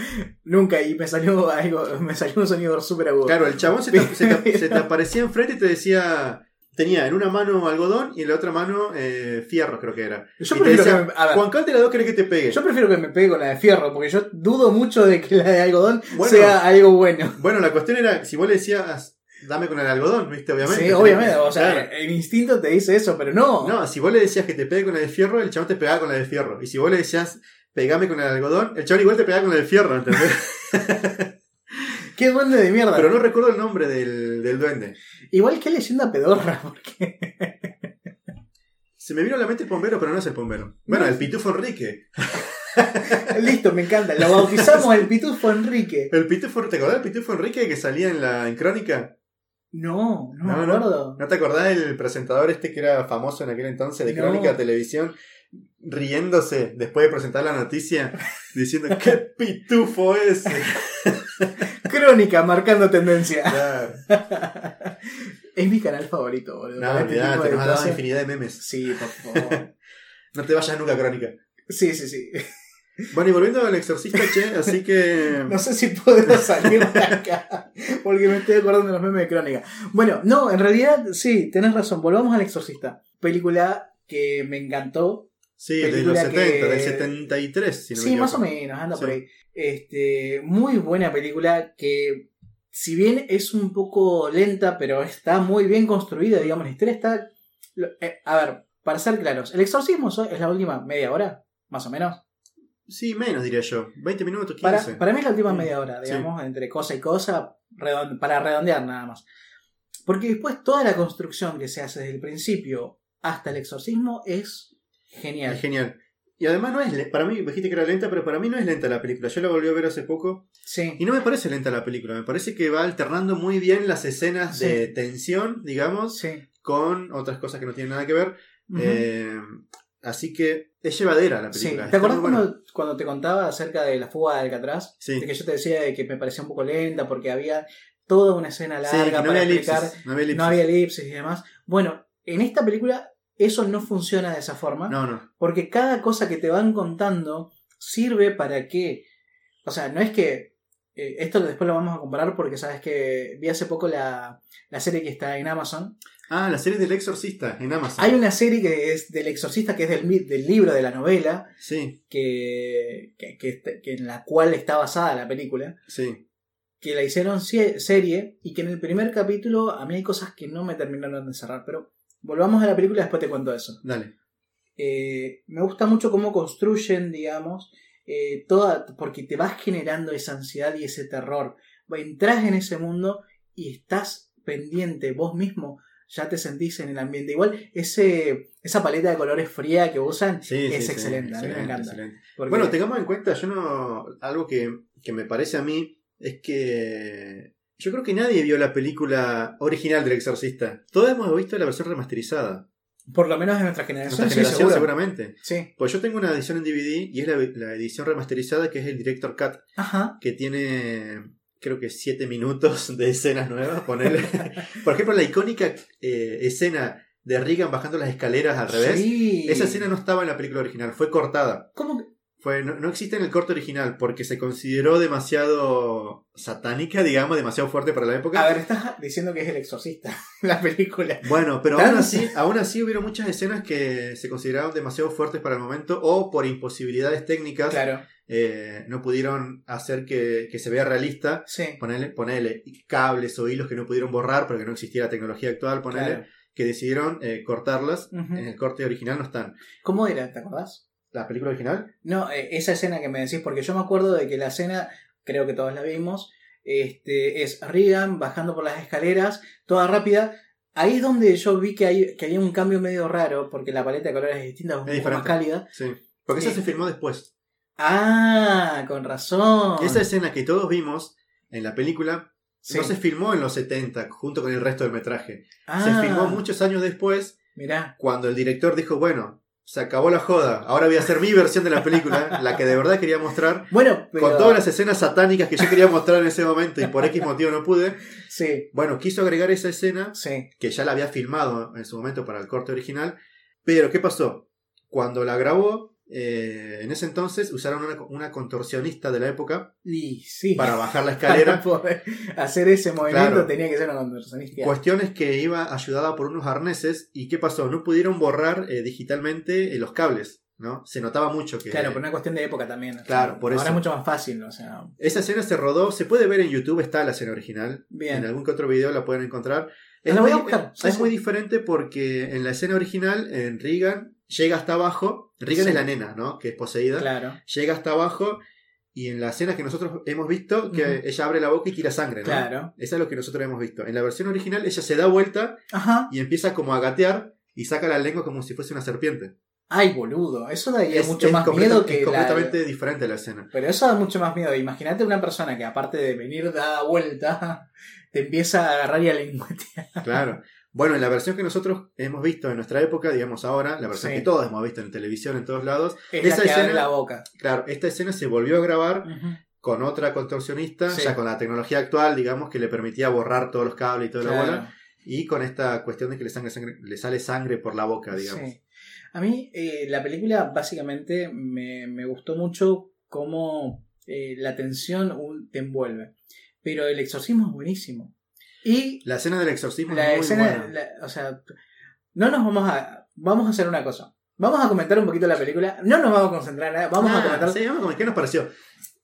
nunca. Y me salió algo, me salió un sonido súper agudo. Claro, el chabón se te, se te- se te aparecía enfrente y te decía. Tenía en una mano algodón y en la otra mano eh, fierro, creo que era. Yo y prefiero, decía, que me, a ver, ¿cuál de las dos querés que te pegue? yo prefiero que me pegue con la de fierro, porque yo dudo mucho de que la de algodón Bueno. sea algo bueno. Bueno, la cuestión era, si vos le decías, dame con el algodón, ¿viste? Obviamente. sí, obviamente. O sea, Claro. el instinto te dice eso, pero no. No, si vos le decías que te pegue con la de fierro, el chabón te pegaba con la de fierro. Y si vos le decías, pegame con el algodón, el chabón igual te pegaba con la de fierro, ¿entendés? Qué duende de mierda. Pero no recuerdo el nombre del, del duende. Igual que leyenda pedorra, porque. Se me vino a la mente el bombero, pero no es el bombero. Bueno, No. el pitufo Enrique. Listo, me encanta. Lo bautizamos el pitufo Enrique. El pitufo, ¿te acordás del pitufo Enrique que salía en la en Crónica? No, no, No, me no. acuerdo. ¿No te acordás del presentador este que era famoso en aquel entonces de No. Crónica de Televisión? Riéndose después de presentar la noticia, diciendo ¡Qué pitufo ese! Crónica marcando tendencia. Claro. Es mi canal favorito, boludo. No, este de nos ha dado infinidad de memes. Sí, por favor. No te vayas nunca, Crónica. sí, sí, sí. Bueno, y volviendo al exorcista, che, así que. No sé si podemos salir de acá. Porque me estoy acordando de los memes de crónica. Bueno, no, en realidad sí, tenés razón. Volvamos al Exorcista. Película que me encantó. Sí, de los película 70, que- del 73, si no me sí, más o menos, anda Sí. por ahí. Este, muy buena película que, si bien es un poco lenta, pero está muy bien construida, digamos, la historia está... eh, a ver, para ser claros, ¿el exorcismo es la última media hora? Más o menos. Sí, menos diría yo. 20 minutos, 15. Para, para mí es la última media hora, sí. digamos, entre cosa y cosa, para redondear nada más. Porque después toda la construcción que se hace desde el principio hasta el exorcismo es genial. Es genial. Y además no es para mí, dijiste que era lenta, pero para mí no es lenta la película. Yo la volví a ver hace poco Sí. y no me parece lenta la película. Me parece que va alternando muy bien las escenas Sí. de tensión, digamos, Sí. con otras cosas que no tienen nada que ver. Ujú. Eh, así que es llevadera la Sí. película. ¿Te acordás cuando, te contaba acerca de la fuga de Alcatraz? Sí. De que yo te decía de que me parecía un poco lenta porque había toda una escena larga no para había explicar. elipsis. No había elipsis. No había elipsis y demás. Bueno, en esta película eso no funciona de esa forma. No, no. Porque cada cosa que te van contando sirve para que. O sea, no es que. eh, esto después lo vamos a comparar porque sabes que vi hace poco la, la serie que está en Amazon. Ah, la serie del exorcista en Amazon. Hay una serie que es del exorcista, que es del, del libro de la novela, Sí, que, que, que en la cual está basada la película, sí. que la hicieron serie y que en el primer capítulo a mí hay cosas que no me terminaron de cerrar, pero volvamos a la película y después te cuento eso. Dale. Eh, me gusta mucho cómo construyen, digamos, eh, toda, porque te vas generando esa ansiedad y ese terror. Entras en ese mundo y estás pendiente vos mismo, ya te sentís en el ambiente. Igual ese, esa paleta de colores fría que usan Sí, es sí, sí. excelente, a mí me encanta. excelente. porque- Bueno, tengamos en cuenta, yo no. Algo que, que me parece a mí es que. Yo creo que nadie vio la película original del Exorcista. Todos hemos visto la versión remasterizada. por lo menos en nuestra generación, Nuestra sí, generación, seguramente. Sí. Pues yo tengo una edición en DVD y es la, la edición remasterizada que es el Director Cut, Ajá. que tiene. Creo que 7 minutos de escenas nuevas. Ponerle. Por ejemplo, la icónica eh, escena de Regan bajando las escaleras al revés. Sí. Esa escena no estaba en la película original, fue cortada. ¿Cómo que? Fue, no, no existe en el corte original porque se consideró demasiado satánica, digamos, demasiado fuerte para la época. A ver, estás diciendo que es el exorcista, la película. Bueno, pero ¿Tan? aún así, aún así hubieron muchas escenas que se consideraron demasiado fuertes para el momento o por imposibilidades técnicas Claro, eh, no pudieron hacer que, que se vea realista. sí. Ponele cables o hilos que no pudieron borrar porque no existía la tecnología actual, ponele, Claro. que decidieron eh, cortarlas. En el corte original no están. ¿Cómo era? ¿Te acordás? ¿La película original? No, eh, esa escena que me decís, porque yo me acuerdo de que la escena, creo que todos la vimos, este, es Regan bajando por las escaleras, toda rápida. Ahí es donde yo vi que hay, que había un cambio medio raro, porque la paleta de colores es distinta, es un poco más cálida. Sí. Porque esa Sí. se filmó después. Ah, con razón. Esa escena que todos vimos en la película Sí. no se filmó en los 70 junto con el resto del metraje. Ah, Se filmó muchos años después Mirá, cuando el director dijo, bueno, se acabó la joda, ahora voy a hacer mi versión de la película, la que de verdad quería mostrar, bueno, pero... con todas las escenas satánicas que yo quería mostrar en ese momento y por X motivo no pude. Sí, Bueno, quiso agregar esa escena sí. que ya la había filmado en su momento para el corte original, pero ¿qué pasó? Cuando la grabó, eh, en ese entonces usaron una, una contorsionista de la época Y sí. para bajar la Para escalera. poder hacer ese movimiento Claro. tenía que ser una conversacionista. Cuestiones que iba ayudada por unos arneses. ¿Y qué pasó? No pudieron borrar eh, digitalmente eh, los cables, ¿no? Se notaba mucho que. Claro, por una cuestión de época también. o sea, Claro, por Ahora eso. es mucho más fácil, o sea. Esa escena se rodó, se puede ver en YouTube, está la escena original. Bien. En algún que otro video la pueden encontrar. Ah, la voy a muy, buscar, es muy diferente porque en la escena original, en Regan, llega hasta abajo. Regan Sí. es la nena, ¿no? Que es poseída. Claro, Llega hasta abajo. Y en la escena que nosotros hemos visto, que ella abre la boca y tira sangre, ¿no? claro. Eso es lo que nosotros hemos visto. En la versión original, ella se da vuelta Ajá. y empieza como a gatear y saca la lengua como si fuese una serpiente. Ay, boludo. Eso daría Es, mucho es más miedo que es la- completamente diferente la escena. Pero eso da mucho más miedo. Imagínate una persona que aparte de venir dada vuelta, te empieza a agarrar y a lengüetear. Claro. Bueno, en la versión que nosotros hemos visto en nuestra época, digamos ahora, la versión Sí. que todos hemos visto en televisión en todos lados, Es Esa la que abre escena- la boca. claro, esta escena se volvió a grabar con otra contorsionista, Sí. ya con la tecnología actual, digamos, que le permitía borrar todos los cables y toda la bola. Claro. y con esta cuestión de que le, sangre, sangre- le sale sangre por la boca, digamos. Sí. A mí eh, la película básicamente me, me gustó mucho cómo eh, la tensión te envuelve. Pero el exorcismo es buenísimo. Y La escena del exorcismo la es muy escena, buena. la- o sea, no nos vamos a... Vamos a hacer una cosa. Vamos a comentar un poquito la película. No nos vamos a concentrar en nada. Vamos a comentar... sí, vamos a comentar. ¿Qué nos pareció?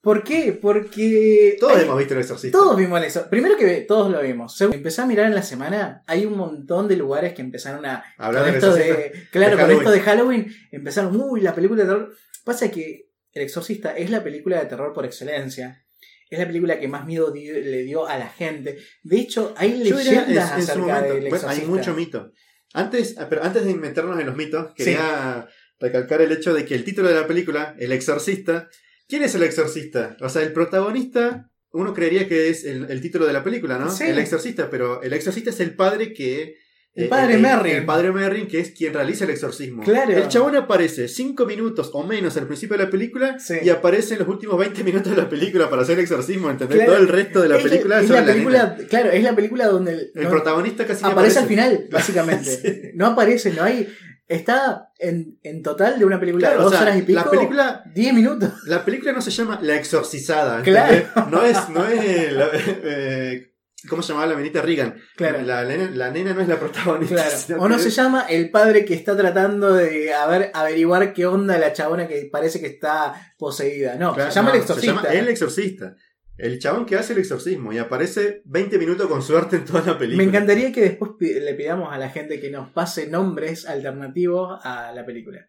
¿Por qué? Porque... Todos hay- hemos visto el exorcista. Todos vimos el. Primero que todos lo vimos. Segundo, empecé a mirar en la semana. Hay un montón de lugares que empezaron a Hablar con del esto de, claro, de con esto de Halloween empezaron, uy, la película de terror. Pasa que El Exorcista es la película de terror por excelencia. Es la película que más miedo le dio a la gente. De hecho, hay leyendas en- en su momento, del bueno, hay mucho mito. Antes, ah, pero antes de meternos en los mitos, quería recalcar el hecho de que el título de la película, El Exorcista, ¿quién es el exorcista? O sea, el protagonista, uno creería que es el, el título de la película, ¿no? Sí. El exorcista, pero el exorcista es el padre que... El eh, padre eh, Merrin. El padre Merrin, que es quien realiza el exorcismo. Claro. El chabón aparece cinco minutos o menos al principio de la película Sí. y aparece en los últimos 20 minutos de la película para hacer el exorcismo, ¿entendés? Claro. Todo el resto de la película es la la película, claro, es la película donde el, protagonista casi ni aparece al aparece. final, básicamente. Sí. No aparece, no hay. Está en, en total de una película Claro, de o dos sea, horas y pico. la película 10 minutos. La película no se llama La Exorcizada. Claro. No es, no es la- eh, ¿Cómo se llamaba la menita Regan? Claro. La, nena, la nena no es la protagonista. Claro. O no se es- llama el padre que está tratando de averiguar qué onda la chabona que parece que está poseída. No, Claro, se llama no, el exorcista. Se llama El Exorcista. El chabón que hace el exorcismo y aparece 20 minutos con suerte en toda la película. Me encantaría que después le pidamos a la gente que nos pase nombres alternativos a la película.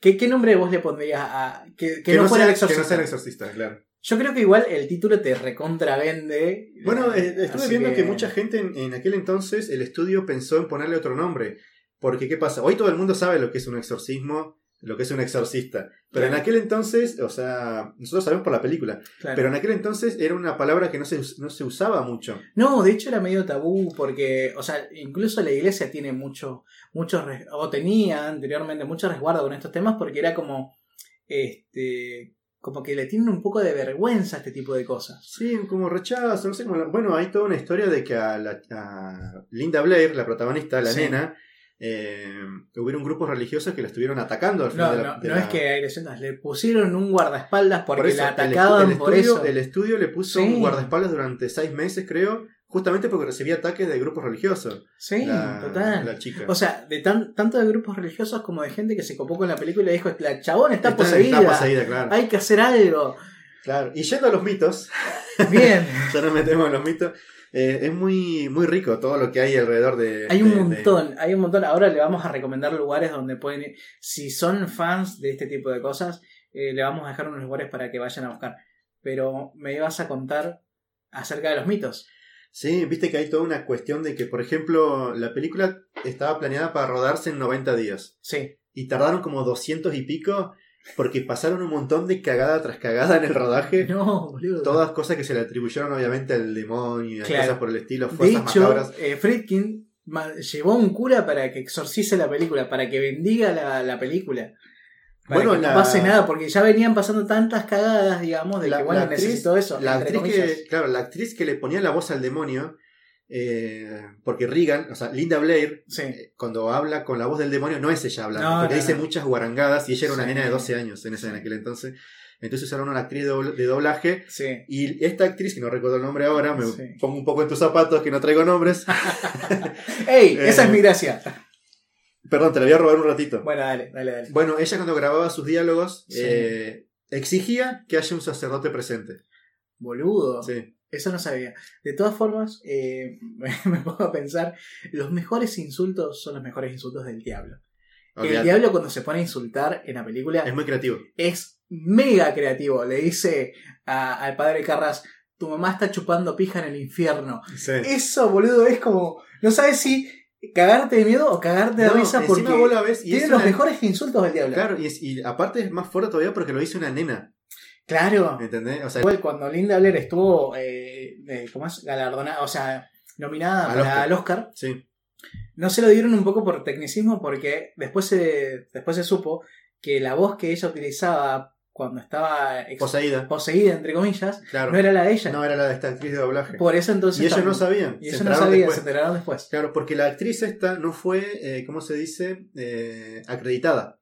¿Qué, qué nombre vos le pondrías a. que, que Que, no, fuera sea, el que no exorcista? sea el exorcista, claro. Yo creo que igual el título te recontravende. Bueno, Eh, estuve viendo que... mucha gente en, en aquel entonces, el estudio pensó en ponerle otro nombre. Porque, ¿qué pasa? Hoy todo el mundo sabe lo que es un exorcismo, lo que es un exorcista. Pero en aquel entonces, o sea, nosotros sabemos por la película. Claro. Pero en aquel entonces era una palabra que no se, no se usaba mucho. No, de hecho era medio tabú porque, o sea, incluso la iglesia tiene mucho, mucho, o tenía anteriormente mucho resguardo con estos temas porque era como, este, como que le tienen un poco de vergüenza a este tipo de cosas. Sí, como rechazo, no sé cómo. la- Bueno, hay toda una historia de que a, la, a Linda Blair, la protagonista, la Sí. nena, eh, hubieron grupos religiosos que la estuvieron atacando al final No, de la. no, de no la- es que hay leyendas, le pusieron un guardaespaldas porque Por eso, la atacaban el por estudio, eso. El estudio le puso Sí. un guardaespaldas durante seis meses, creo, justamente porque recibía ataques de grupos religiosos. Sí, la, total. la chica. O sea, de tan, tanto de grupos religiosos como de gente que se copó con la película y dijo, la chabón está, Está- poseída, está poseída, claro. hay que hacer algo. claro. Y yendo a los mitos, Bien, ya nos metemos en los mitos. eh, es muy, muy rico todo lo que hay alrededor de. hay un de- de- montón, hay un montón. Ahora le vamos a recomendar lugares donde pueden ir. Si son fans de este tipo de cosas, eh, le vamos a dejar unos lugares para que vayan a buscar. Pero me ibas a contar acerca de los mitos. Sí, viste que hay toda una cuestión de que, por ejemplo, la película estaba planeada para rodarse en 90 días. Sí, Y tardaron como 200 y pico porque pasaron un montón de cagada tras cagada en el rodaje. no, boludo. Todas cosas que se le atribuyeron obviamente al demonio y Claro. cosas por el estilo, De fuerzas hecho, macabras. eh, Friedkin llevó a un cura para que exorcice la película, para que bendiga la, la película. Bueno, que la- no pase nada, porque ya venían pasando tantas cagadas, digamos, de La- que bueno, actriz- necesitó eso. La actriz comillas. que, claro, la actriz que le ponía la voz al demonio, eh, porque Regan, o sea, Linda Blair, Sí. eh, cuando habla con la voz del demonio, no es ella hablando, No, porque no, dice muchas guarangadas y ella era una Sí. nena de 12 años en, ese, en aquel entonces. Entonces usaron una actriz de, dobl- de doblaje Sí. y esta actriz, que no recuerdo el nombre ahora, me Sí. pongo un poco en tus zapatos que no traigo nombres. ¡Ey! Eh. Esa es mi gracia. Perdón, te la voy a robar un ratito. Bueno, dale, dale, dale. Bueno, ella cuando grababa sus diálogos Sí. eh, exigía que haya un sacerdote presente. Boludo. Sí. Eso no sabía. De todas formas, eh, me pongo a pensar, los mejores insultos son los mejores insultos del diablo. El diablo cuando se pone a insultar en la película Es muy creativo. es mega creativo. Le dice a- al padre Carras, tu mamá está chupando pija en el infierno. Sí. Eso, boludo, es como, no sabes si cagarte de miedo o cagarte de No, risa porque vos la ves y tiene es los una- mejores insultos del diablo. Claro, y, es- y aparte es más fuerte todavía porque lo hizo una nena. Claro. ¿Entendés? O sea, cuando Linda Blair estuvo, eh, eh, ¿cómo es? Galardonada, o sea, nominada Al para Oscar. el Oscar, sí. no se lo dieron un poco por tecnicismo porque después se, después se supo que la voz que ella utilizaba cuando estaba Poseída. poseída, entre comillas, Claro. no era la de ella. No era la de esta actriz de doblaje. Por eso entonces. Y ellos no sabían. Y ellos no sabían, después. se enteraron después. Claro, porque la actriz esta no fue, eh, ¿cómo se dice? Eh, acreditada.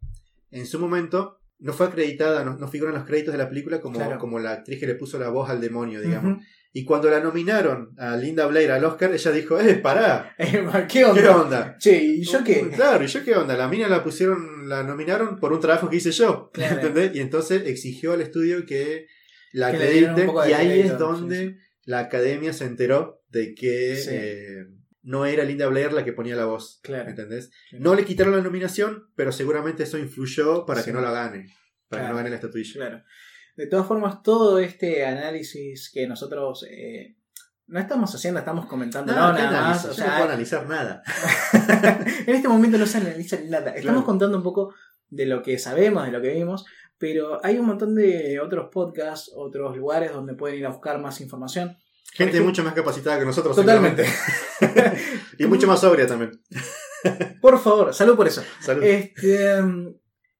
En su momento no fue acreditada, no, no figura en los créditos de la película como, Claro. como la actriz que le puso la voz al demonio, digamos. Y cuando la nominaron a Linda Blair al Oscar, ella dijo, ¡eh, pará! ¿Qué onda? ¿Qué onda? Che, ¿y yo qué? Claro, ¿y yo qué onda? La mina la pusieron, la nominaron por un trabajo que hice yo. Claro. ¿Entendés? Y entonces exigió al estudio que la Que Y ahí crédito, es donde sí, la academia se enteró de que Sí. eh, no era Linda Blair la que ponía la voz. Claro. ¿Entendés? No le quitaron la nominación, pero seguramente eso influyó para Sí. que no la gane. Para que no gane la estatuilla. Claro. De todas formas, todo este análisis que nosotros eh, no estamos haciendo, estamos comentando No, no, ¿qué nada análisis? más. O no puedo analizar nada. en este momento no se analiza nada. Estamos Claro. contando un poco de lo que sabemos, de lo que vimos, pero hay un montón de otros podcasts, otros lugares donde pueden ir a buscar más información. Gente ejemplo- mucho más capacitada que nosotros. Totalmente. y mucho más sobria también. Por favor, salud por eso. Salud. Este, mm,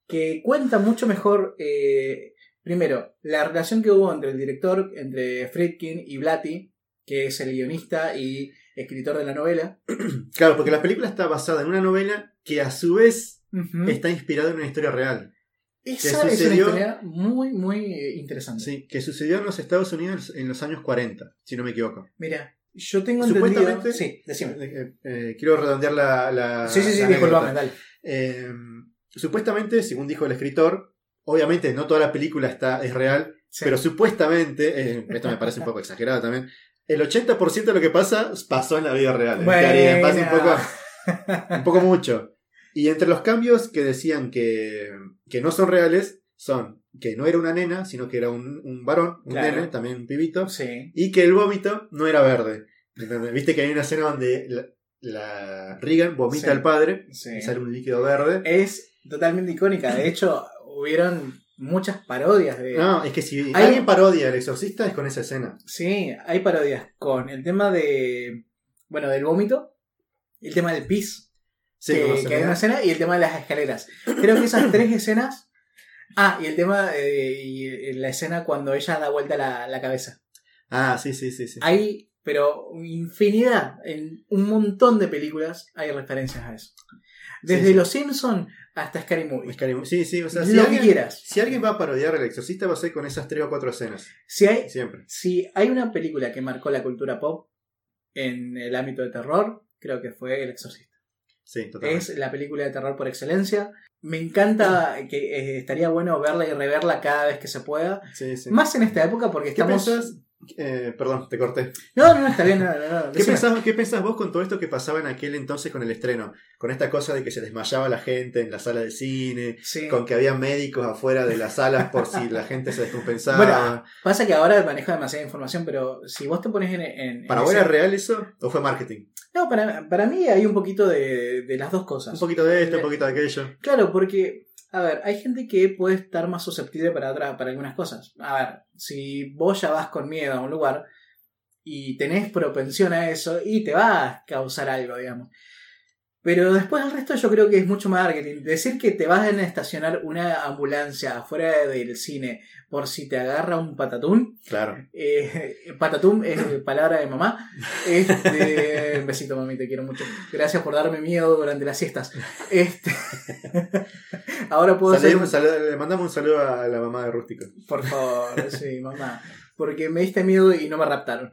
que cuenta mucho mejor, eh, primero, la relación que hubo entre el director, entre Friedkin y Blatty, que es el guionista y escritor de la novela. Claro, porque la película está basada en una novela que a su vez está inspirada en una historia real. Esa es una sucedió- historia muy, muy eh, interesante. Sí, que sucedió en los Estados Unidos en los años 40, si no me equivoco. Mira, yo tengo entendido... Supuestamente- Sí, decime. Eh, eh, quiero redondear la. la Sí, sí, sí, la dale. Eh, supuestamente, según dijo el escritor, obviamente no toda la película está, es real, Sí. pero supuestamente, eh, esto me parece un poco exagerado también, el 80% de lo que pasa pasó en la vida real. En Buena. teoría, pasa un poco, un poco mucho. Y entre los cambios que decían que, que no son reales, son que no era una nena, sino que era un, un varón, un Claro. nene, también un pibito, Sí. y que el vómito no era verde. Viste que hay una escena donde la, la Regan vomita Sí. al padre sí. y sale un líquido verde. Es totalmente icónica. De hecho, hubieron muchas parodias de... No, es que si Hay- alguien parodia El Exorcista es con esa escena. Sí, hay parodias con el tema de. Bueno, del vómito, el tema del pis, Sí, que, hay una escena, y el tema de las escaleras. Creo que esas tres escenas. Ah, y el tema eh, y la escena cuando ella da vuelta la, la cabeza. Ah, sí, sí, sí. sí. Hay, pero infinidad, en un montón de películas hay referencias a eso. Desde Sí, sí. Los Simpson hasta Scary Movie. Scary Movie. Sí, sí, o sea, Lo si que alguien, quieras. si alguien va a parodiar El Exorcista va a ser con esas tres o cuatro escenas. Si hay, Siempre. si hay una película que marcó la cultura pop en el ámbito de terror, creo que fue El Exorcista. Sí, totalmente. Es la película de terror por excelencia. Me encanta que eh, estaría bueno verla y reverla cada vez que se pueda. Sí, sí. Más en esta época porque ¿Qué estamos. pensás? Eh, perdón, te corté. No, no, no, está bien. No, no, no, ¿Qué pensás, ¿Qué pensás vos con todo esto que pasaba en aquel entonces con el estreno? Con esta cosa de que se desmayaba la gente en la sala de cine, Sí. con que había médicos afuera de las salas por si la gente se descompensaba. Bueno, Pasa que ahora manejo demasiada información, pero si vos te pones en. en- en ¿Para vos ese- era real eso o fue marketing? No, para, para mí hay un poquito de, de las dos Un cosas. poquito de esto, un poquito de aquello. Claro, porque, a ver, hay gente que puede estar más susceptible para, otra- para algunas cosas. A ver, si vos ya vas con miedo a un lugar y tenés propensión a eso y te va a causar algo, digamos. Pero después el resto yo creo que es mucho marketing. Decir que te vas a estacionar una ambulancia afuera del cine por si te agarra un patatún. Claro. eh, patatún es palabra de mamá. Este, un besito, mami, te quiero mucho. Gracias por darme miedo durante las siestas. Este, ahora puedo hacer. Salud- un saludo- le mandamos un saludo a la mamá de Rústico. Por favor, sí, mamá. Porque me diste miedo y no me raptaron.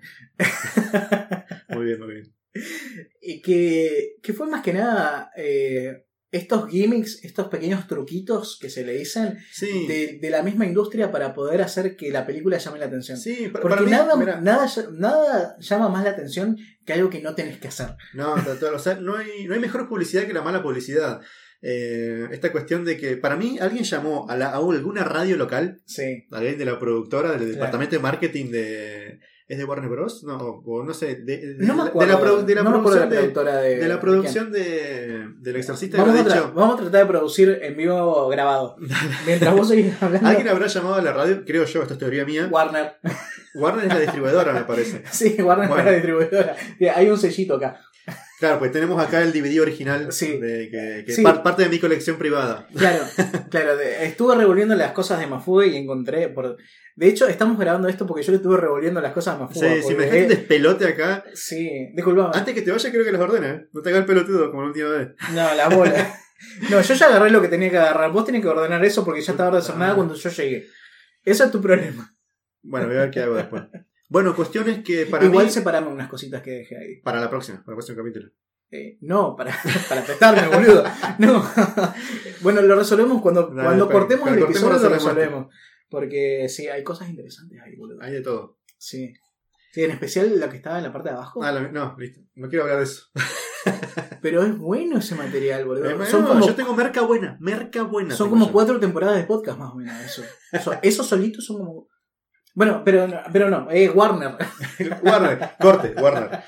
Muy bien, muy bien. Y que, que fue más que nada eh, estos gimmicks, estos pequeños truquitos que se le dicen Sí, de, de la misma industria para poder hacer que la película llame la atención. sí, para, Porque para mí, nada, mira, nada, nada llama más la atención que algo que no tenés que hacer. No, total, o sea, no hay, no hay mejor publicidad que la mala publicidad. Eh, esta cuestión de que, para mí, alguien llamó a, la, a alguna radio local, Sí. alguien de la productora, del Claro. departamento de marketing de. ¿Es de Warner Bros? No, o no sé. De, de- No me de acuerdo. la, de la no me acuerdo producción, de, productora de, de la producción de, del Exorcista. Vamos a, dicho, vamos a tratar de producir en vivo grabado. Mientras vos seguís hablando. Alguien habrá llamado a la radio, creo yo, esto es teoría mía. Warner. Warner es la distribuidora, me parece. Sí, Warner Bueno. es la distribuidora. Hay un sellito acá. Claro, pues tenemos acá el DVD original Sí. de, que, que Sí. par- parte de mi colección privada. Claro, claro. de- estuve revolviendo las cosas de Mafue y encontré. Por... De hecho, estamos grabando esto porque yo le estuve revolviendo las cosas a Sí, Mafue. si me dejaste un despelote acá, Sí, disculpame. antes que te vaya quiero que los ordene, ¿eh? No te hagas el pelotudo como la última vez. No, la bola. No, yo ya agarré lo que tenía que agarrar. Vos tenés que ordenar eso porque ya estaba desordenada Ah. cuando yo llegué. Eso es tu problema. Bueno, voy a ver qué hago después. Bueno, cuestiones que para Igual mí... separame unas cositas que dejé ahí. Para la próxima, para el próximo capítulo. Eh, no, para, para prestarme, boludo. No. Bueno, lo resolvemos cuando, cuando cortemos el cortemos, episodio, lo resolvemos. Porque sí, hay cosas interesantes ahí, boludo. Hay de todo. Sí. Sí, en especial la que estaba en la parte de abajo. Ah, la- no, listo. No quiero hablar de eso. Pero es bueno ese material, boludo. Son como, yo tengo merca buena, merca buena. son como yo. cuatro temporadas de podcast más o menos. Eso. Eso- esos solitos son como. Bueno, pero no, pero no eh, Warner. Warner, corte, Warner.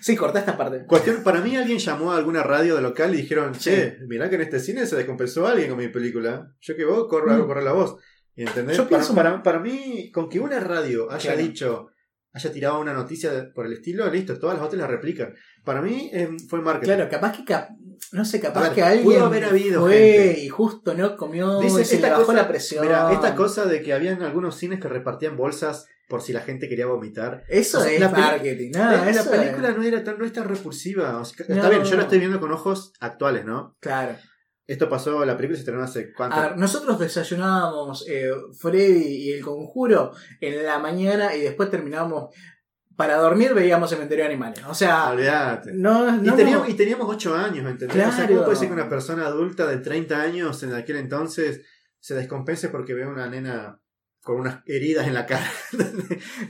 Sí, corta esta parte. Cuestión, para mí alguien llamó a alguna radio de local y dijeron, che, mirá que en este cine se descompensó alguien con mi película. Yo que vos corro, hago Mm. correr la voz. ¿Entendés? Yo para, pienso- para, para mí, con que una radio haya Claro. dicho, haya tirado una noticia por el estilo, listo, todas las otras la replican. Para mí eh, fue marketing. Claro, capaz que. cap- no sé, capaz ver, que alguien. pudo haber habido fue gente. y justo no comió. Dice se le esta bajó cosa- la presión. Mira, esta cosa de que habían algunos cines que repartían bolsas por si la gente quería vomitar. Eso O sea, es la marketing. Nada la eso película es- no era tan, no es tan repulsiva. O sea, No. Está bien, yo la estoy viendo con ojos actuales, ¿no? Claro. Esto pasó, la película se estrenó hace cuánto. A ver, nosotros desayunábamos eh, Freddy y el conjuro en la mañana y después terminábamos. Para dormir veíamos Cementerio de Animales. O sea, Olvídate. no, no, y, teníamos, no. y teníamos 8 años, ¿entendés? O sea, Claro. ¿cómo puede ser que una persona adulta de 30 años en aquel entonces se descompense porque ve a una nena con unas heridas en la cara?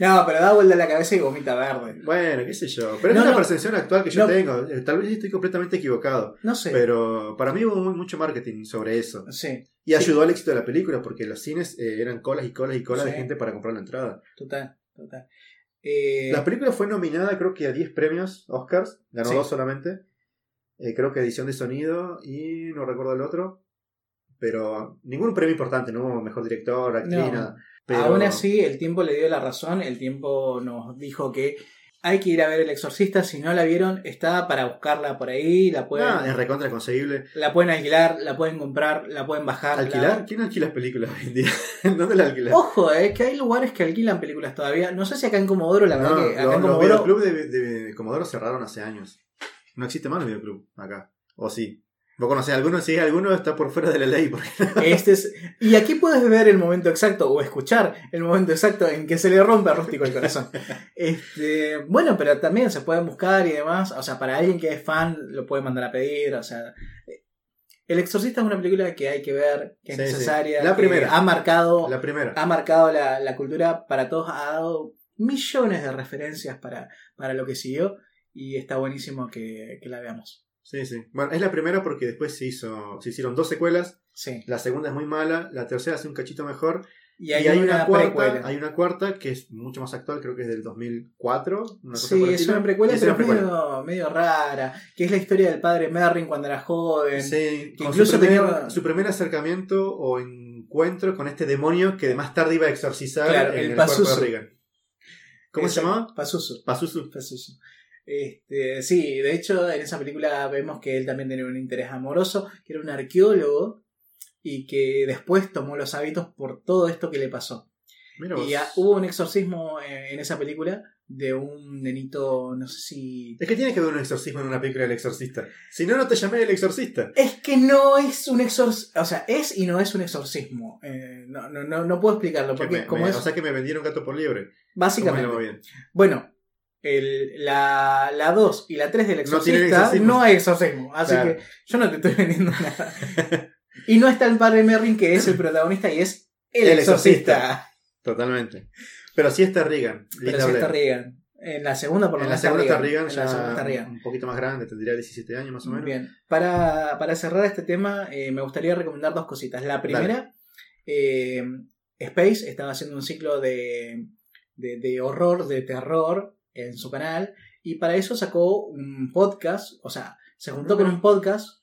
No, pero da vuelta la cabeza y vomita verde. bueno, qué sé yo. Pero No, es una no. percepción actual que yo tengo. Eh, Tal vez estoy completamente equivocado. No sé. Pero para mí hubo mucho marketing sobre eso. Sí, Y ayudó al éxito de la película porque los cines eh, eran colas y colas y colas de gente para comprar la entrada. total, total. Eh, La película fue nominada creo que a 10 premios Oscars, ganó Sí. dos solamente. Eh, creo que edición de sonido y no recuerdo el otro. Pero ningún premio importante, no hubo mejor director, actriz, No. nada. Pero, Aún así, el tiempo le dio la razón. El tiempo nos dijo que hay que ir a ver El Exorcista. Si no la vieron, está para buscarla por ahí. La pueden, Ah, es recontra conseguible. la pueden alquilar, la pueden comprar, la pueden bajar. ¿Alquilar? la- ¿Quién alquila películas hoy en día? ¿Dónde la alquilas? Ojo, eh, que hay lugares que alquilan películas todavía. No sé si acá en Comodoro, la verdad No, que acá los, en los Comodoro. videoclubs de, de Comodoro cerraron hace años. No existe más el videoclub acá. O sí. ¿Vos conocés alguno? Si alguno está por fuera de la ley. Porque... Este es, y aquí puedes ver el momento exacto o escuchar el momento exacto en que se le rompe a Rústico el corazón. Este, bueno, pero también se pueden buscar y demás. O sea, para alguien que es fan, lo puede mandar a pedir. O sea, El Exorcista es una película que hay que ver, que es Sí, sí. necesaria. La que primera. Ha marcado, La primera. ha marcado la, la cultura para todos. Ha dado millones de referencias para, para lo que siguió. Y está buenísimo que, que la veamos. Sí, sí. Bueno, es la primera porque después se hizo, se hicieron dos secuelas. Sí. La segunda es muy mala, la tercera hace un cachito mejor. Y Y hay, una, una, cuarta, precuela. hay una cuarta que es mucho más actual, creo que es del 2004. Una cosa Sí, es una precuela, es pero una es medio, medio rara. Que es la historia del padre Merrin cuando era joven. Sí, que incluso su, primer, tenía- su primer acercamiento o encuentro con este demonio que más tarde iba a exorcizar Claro, en el el, cuerpo de Reagan. ¿Cómo se llamaba? Pazuzu. Pazuzu. Pazuzu. Este, sí, de hecho en esa película vemos que él también tenía un interés amoroso, que era un arqueólogo y que después tomó los hábitos por todo esto que le pasó. Y hubo un exorcismo en, en esa película de un nenito, no sé si... Es que tiene que haber un exorcismo en una película del exorcista. Si no, no te llamé el exorcista. Es que no es un exorcismo, o sea, es y no es un exorcismo. Eh, no, no, no, no puedo explicarlo, Que porque me- como me- es... O sea que me vendieron gato por liebre. ¿Cómo me básicamente... bien? Bueno, el, la, la 2 y la 3 del exorcista no, hay exorcismo. Así Claro. que yo no te estoy vendiendo nada. y no está el padre Merrin, que es el protagonista y es el, El exorcista. exorcista. Totalmente. Pero sí está Reagan. Pero sí está. Reagan. En la segunda, por lo En la menos. segunda Reagan. En la segunda está Reagan. un poquito más grande, tendría 17 años más o menos. Bien. Para, para cerrar este tema, eh, me gustaría recomendar dos cositas. La primera, eh, Space estaba haciendo un ciclo de, de, de horror, de terror en su canal. Y para eso sacó un podcast. O sea, se juntó con un podcast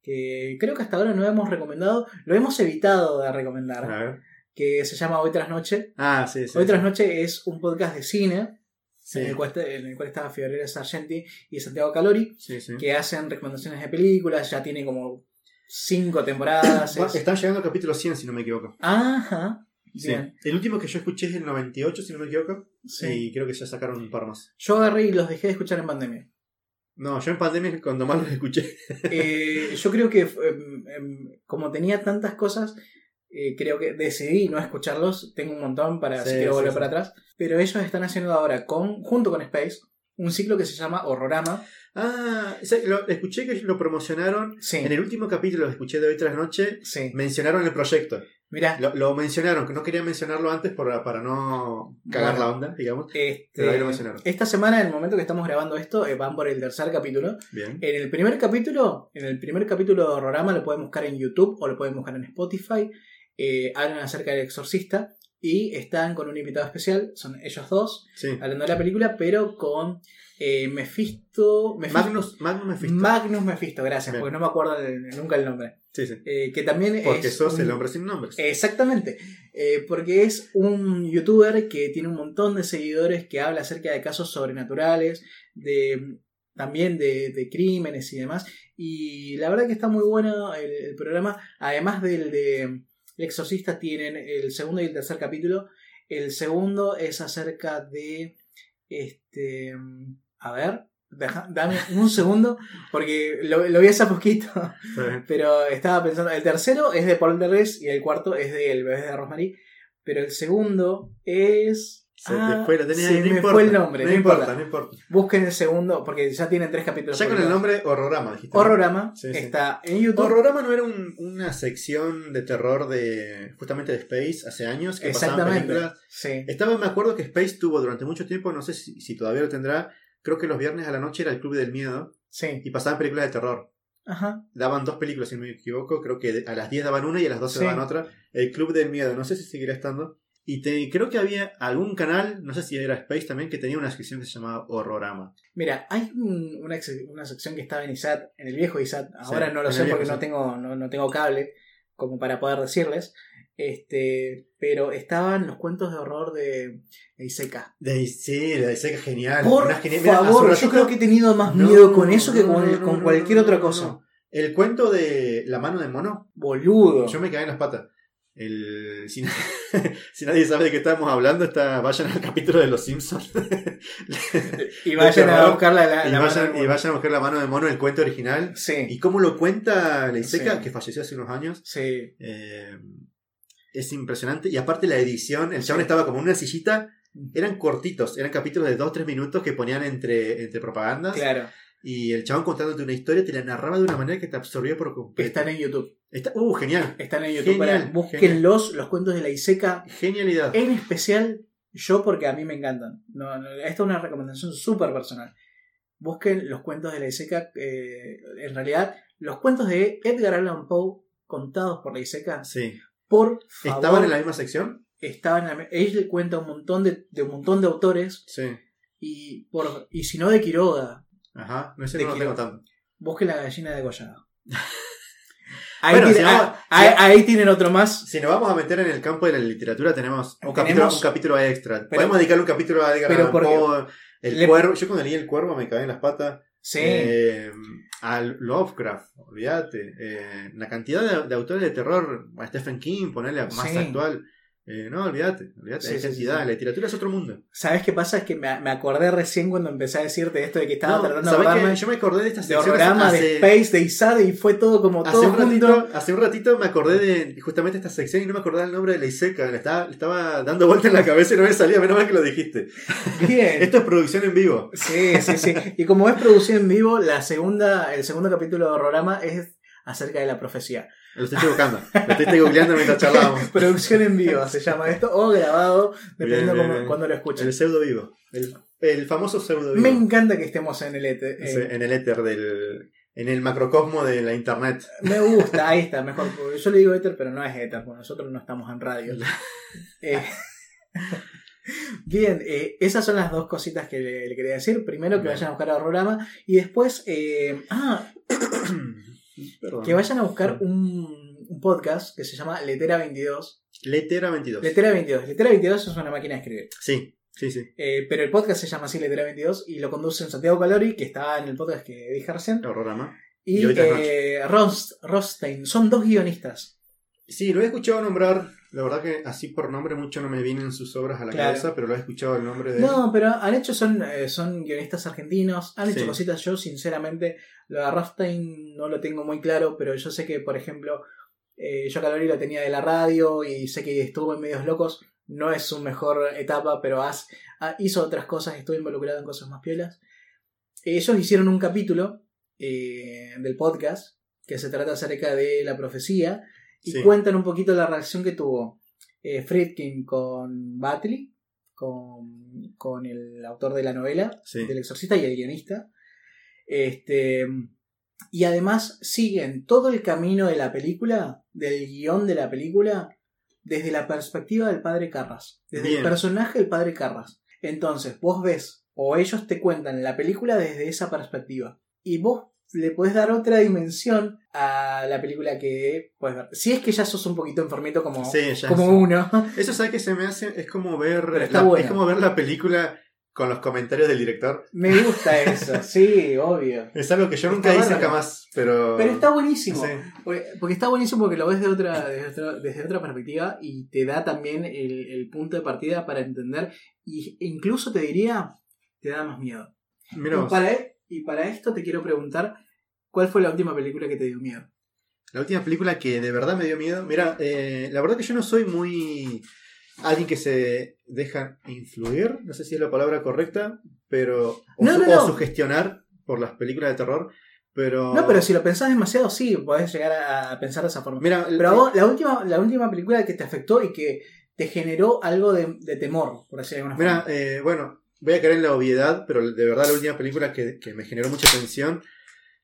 que creo que hasta ahora no hemos recomendado. Lo hemos evitado de recomendar. A ver. Que se llama Hoy tras Noche. Ah, sí, sí. Hoy tras Noche es un podcast de cine. Sí, en, el cual, está- en el cual estaba Fiorella Sargenti y Santiago Calori, sí, sí. que hacen recomendaciones de películas, ya tiene como cinco temporadas. Están llegando al capítulo 100, si no me equivoco. Ajá. Sí. El último que yo escuché es el 98, si no me equivoco. Sí. Y creo que ya sacaron un par más. Yo agarré y los dejé de escuchar en pandemia. No, yo en pandemia cuando más los escuché. Eh, yo creo que em, em, como tenía tantas cosas, eh, creo que decidí no escucharlos. Tengo un montón para Sí, si quiero sí, volver sí. para atrás. Pero ellos están haciendo ahora, con, junto con Space, un ciclo que se llama Horrorama. Ah, o sea, lo, escuché que lo promocionaron. Sí, En el último capítulo que escuché de hoy tras noche, sí. mencionaron el proyecto. Mirá, Lo, lo mencionaron, que no querían mencionarlo antes para, para no cagar Bueno. la onda, digamos. este, pero ahí lo mencionaron. esta semana, en el momento que estamos grabando esto, eh, van por el tercer capítulo. Bien. En el primer capítulo, en el primer capítulo de Horrorama lo pueden buscar en YouTube o lo pueden buscar en Spotify. Eh, hablan acerca del exorcista y están con un invitado especial, son ellos dos, Sí. hablando de la película, pero con eh, Mephisto, Mephisto- Magnus, Magnus Mephisto. Magnus Mephisto, gracias, Bien. porque no me acuerdo el- nunca el nombre. sí, sí. Eh, que también Porque es sos un- el hombre sin nombres. Exactamente, eh, porque es un youtuber que tiene un montón de seguidores que habla acerca de casos sobrenaturales, de también de, de crímenes y demás. Y la verdad que está muy bueno el, el programa. Además del de El Exorcista, tienen el segundo y el tercer capítulo. El segundo es acerca de este. A ver, deja- dame un segundo, porque lo, lo vi hace poquito. Pero estaba pensando, el tercero es de Paul Terres y el cuarto es de El bebé de Rosemary. Pero el segundo es. Se Ah, te fue, lo tenía no me importa, fue el nombre, No, no importa, importa. no importa. Busquen el segundo, porque ya tienen tres capítulos. Ya con el nombre Horrorama, dijiste. Horrorama Sí, sí. está en YouTube. Horrorama no era un- una sección de terror de justamente de Space hace años que pasaban películas. Estaba, me acuerdo que Space tuvo durante mucho tiempo, no sé si, si todavía lo tendrá, creo que los viernes a la noche era el Club del Miedo Sí. y pasaban películas de terror. Ajá. Daban dos películas, si no me equivoco, creo que a las 10 daban una y a las 12 Sí. daban otra. El Club del Miedo, no sé si seguirá estando. Y te- creo que había algún canal, no sé si era Space también, que tenía una sección que se llamaba Horrorama. Mira, hay un- una, una sección que estaba en ISAT, en el viejo ISAT. Ahora Sí, no lo sé porque no tengo, no, no tengo cable como para poder decirles. Este, pero estaban los cuentos de horror de Iseca. De, sí, la de Seca genial. Por mira, favor, yo creo que he tenido más No, miedo con eso que con, no, con cualquier otra cosa. El cuento de la mano de mono, Boludo. yo me caí en las patas. El, si, si nadie sabe de qué estamos hablando, está, vayan al capítulo de Los Simpsons Y vayan a buscar la, la- y, la vayan, mano de y vayan a buscar la mano de mono, el cuento original. Sí, Y cómo lo cuenta Leiseca, Sí. que falleció hace unos años. sí. eh, es impresionante. Y aparte la edición, el chabón estaba como en una sillita. Eran cortitos, eran capítulos de 2-3 minutos que ponían entre, entre propagandas. Claro. Y el chabón contándote una historia te la narraba de una manera que te absorbió por completo. Están en YouTube. Está- uh, genial. Están en YouTube. Genial, para- búsquenlos, los cuentos de la Iseca. Genialidad. En especial, yo porque a mí me encantan. No, no, esta es una recomendación súper personal. Busquen los cuentos de la Iseca. eh, en realidad, los cuentos de Edgar Allan Poe contados por la Iseca. Sí. Por favor. ¿Estaban en la misma sección? estaban en la- Él cuenta un montón de, de un montón de autores. Sí. Y, por, y si no de Quiroga, Ajá. No sé, no lo tengo tanto. busquen la gallina degollada. Ahí, Bueno, tiene- si vamos- ah, ahí- ahí tienen otro más. Si nos vamos a meter en el campo de la literatura, tenemos un, Tenemos- capítulo, un capítulo extra. Pero- Podemos dedicarle un capítulo a Edgar Allan Poe, El le- cuervo. Yo cuando leí El Cuervo me caí en las patas. Sí. Eh, a Lovecraft, olvídate. Eh, la cantidad de, de autores de terror, a Stephen King, ponerle más Sí. actual. Eh, no, olvídate, olvídate. Sí, hay sí, cantidad. sí, sí. La literatura es otro mundo. ¿Sabes qué pasa? Es que me, me acordé recién cuando empecé a decirte esto de que estaba No, tratando de ¿sabés acordarme? Yo me acordé de esta de sección horrorama, de hace, Space, de Isad y fue todo como hace todo un ratito, hace un ratito me acordé de justamente esta sección y no me acordaba el nombre de la Iseca. Le estaba, le estaba dando vuelta en la cabeza y no me salía, menos mal que lo dijiste. Bien. Esto es producción en vivo. Sí, sí, sí. Y como es producción en vivo, la segunda, el segundo capítulo de horrorama es acerca de la profecía. Lo estoy buscando. Lo estoy googleando mientras charlábamos. producción en vivo se llama esto, o grabado, dependiendo Bien, bien, cómo- cuando lo El escuchen. pseudo vivo. El, el famoso pseudo vivo. Me encanta que estemos en el. Sí, eh, en el éter del. En el macrocosmo de la internet. Me gusta, ahí está, mejor. Yo le digo éter, pero no es éter, porque nosotros no estamos en radio. Eh, Bien, eh, esas son las dos cositas que le, le quería decir. Primero que vayan a buscar a Horrorama y después ah, Perdón. que vayan a buscar un, un podcast que se llama Letera 22. Letera 22. Letera 22. Letera 22 es una máquina de escribir. Sí. Sí, sí. Eh, pero el podcast se llama así, Letra 22, y lo conducen Santiago Calori, que está en el podcast que dije recién, Horrorama. y, Y eh, Rost- Rothstein. Son dos guionistas. Sí, lo he escuchado nombrar. La verdad que así por nombre mucho no me vienen sus obras a la Claro. cabeza, pero lo he escuchado el nombre de. No, pero han hecho, son, eh, son guionistas argentinos, han hecho cositas. Yo, sinceramente, lo de Rothstein no lo tengo muy claro, pero yo sé que, por ejemplo, eh, yo Calori lo tenía de la radio y sé que estuvo en Medios Locos. No es su mejor etapa, pero has- ha- hizo otras cosas, estuvo involucrado en cosas más piolas. Ellos hicieron un capítulo eh, del podcast que se trata acerca de la profecía y Sí. cuentan un poquito la reacción que tuvo eh, Friedkin con Batley, con, con el autor de la novela, Sí. del exorcista y el guionista. Este, y además siguen todo el camino de la película, del guion de la película, desde la perspectiva del padre Carras, desde Bien. el personaje del padre Carras. Entonces, vos ves, o ellos te cuentan la película desde esa perspectiva, y vos le podés dar otra dimensión a la película que puedes ver. Si es que ya sos un poquito enfermito como, Sí, como sé. uno. Eso sabe que se me hace, es como ver la, bueno. es como ver la película con los comentarios del director. Me gusta eso, sí, obvio. Es algo que yo Está nunca hice jamás, pero. Pero está buenísimo. Sí. Porque porque está buenísimo porque lo ves de otra, desde, otra, desde otra perspectiva y te da también el, el punto de partida para entender. Y incluso te diría, te da más miedo. Mira para, e- y para esto te quiero preguntar, ¿cuál fue la última película que te dio miedo? la última película que de verdad me dio miedo. Mira, eh, la verdad que yo no soy muy. Alguien que se deja influir, no sé si es la palabra correcta, pero. O, No, no, o sugestionar por las películas de terror, pero. No, pero si lo pensás demasiado, sí, podés llegar a, pensar de esa forma. Mira, Pero a vos, la última, la última película que te afectó y que te generó algo de, de temor, por decirlo de alguna Mira, forma. eh, bueno, voy a caer en la obviedad, pero de verdad la última película que, que me generó mucha tensión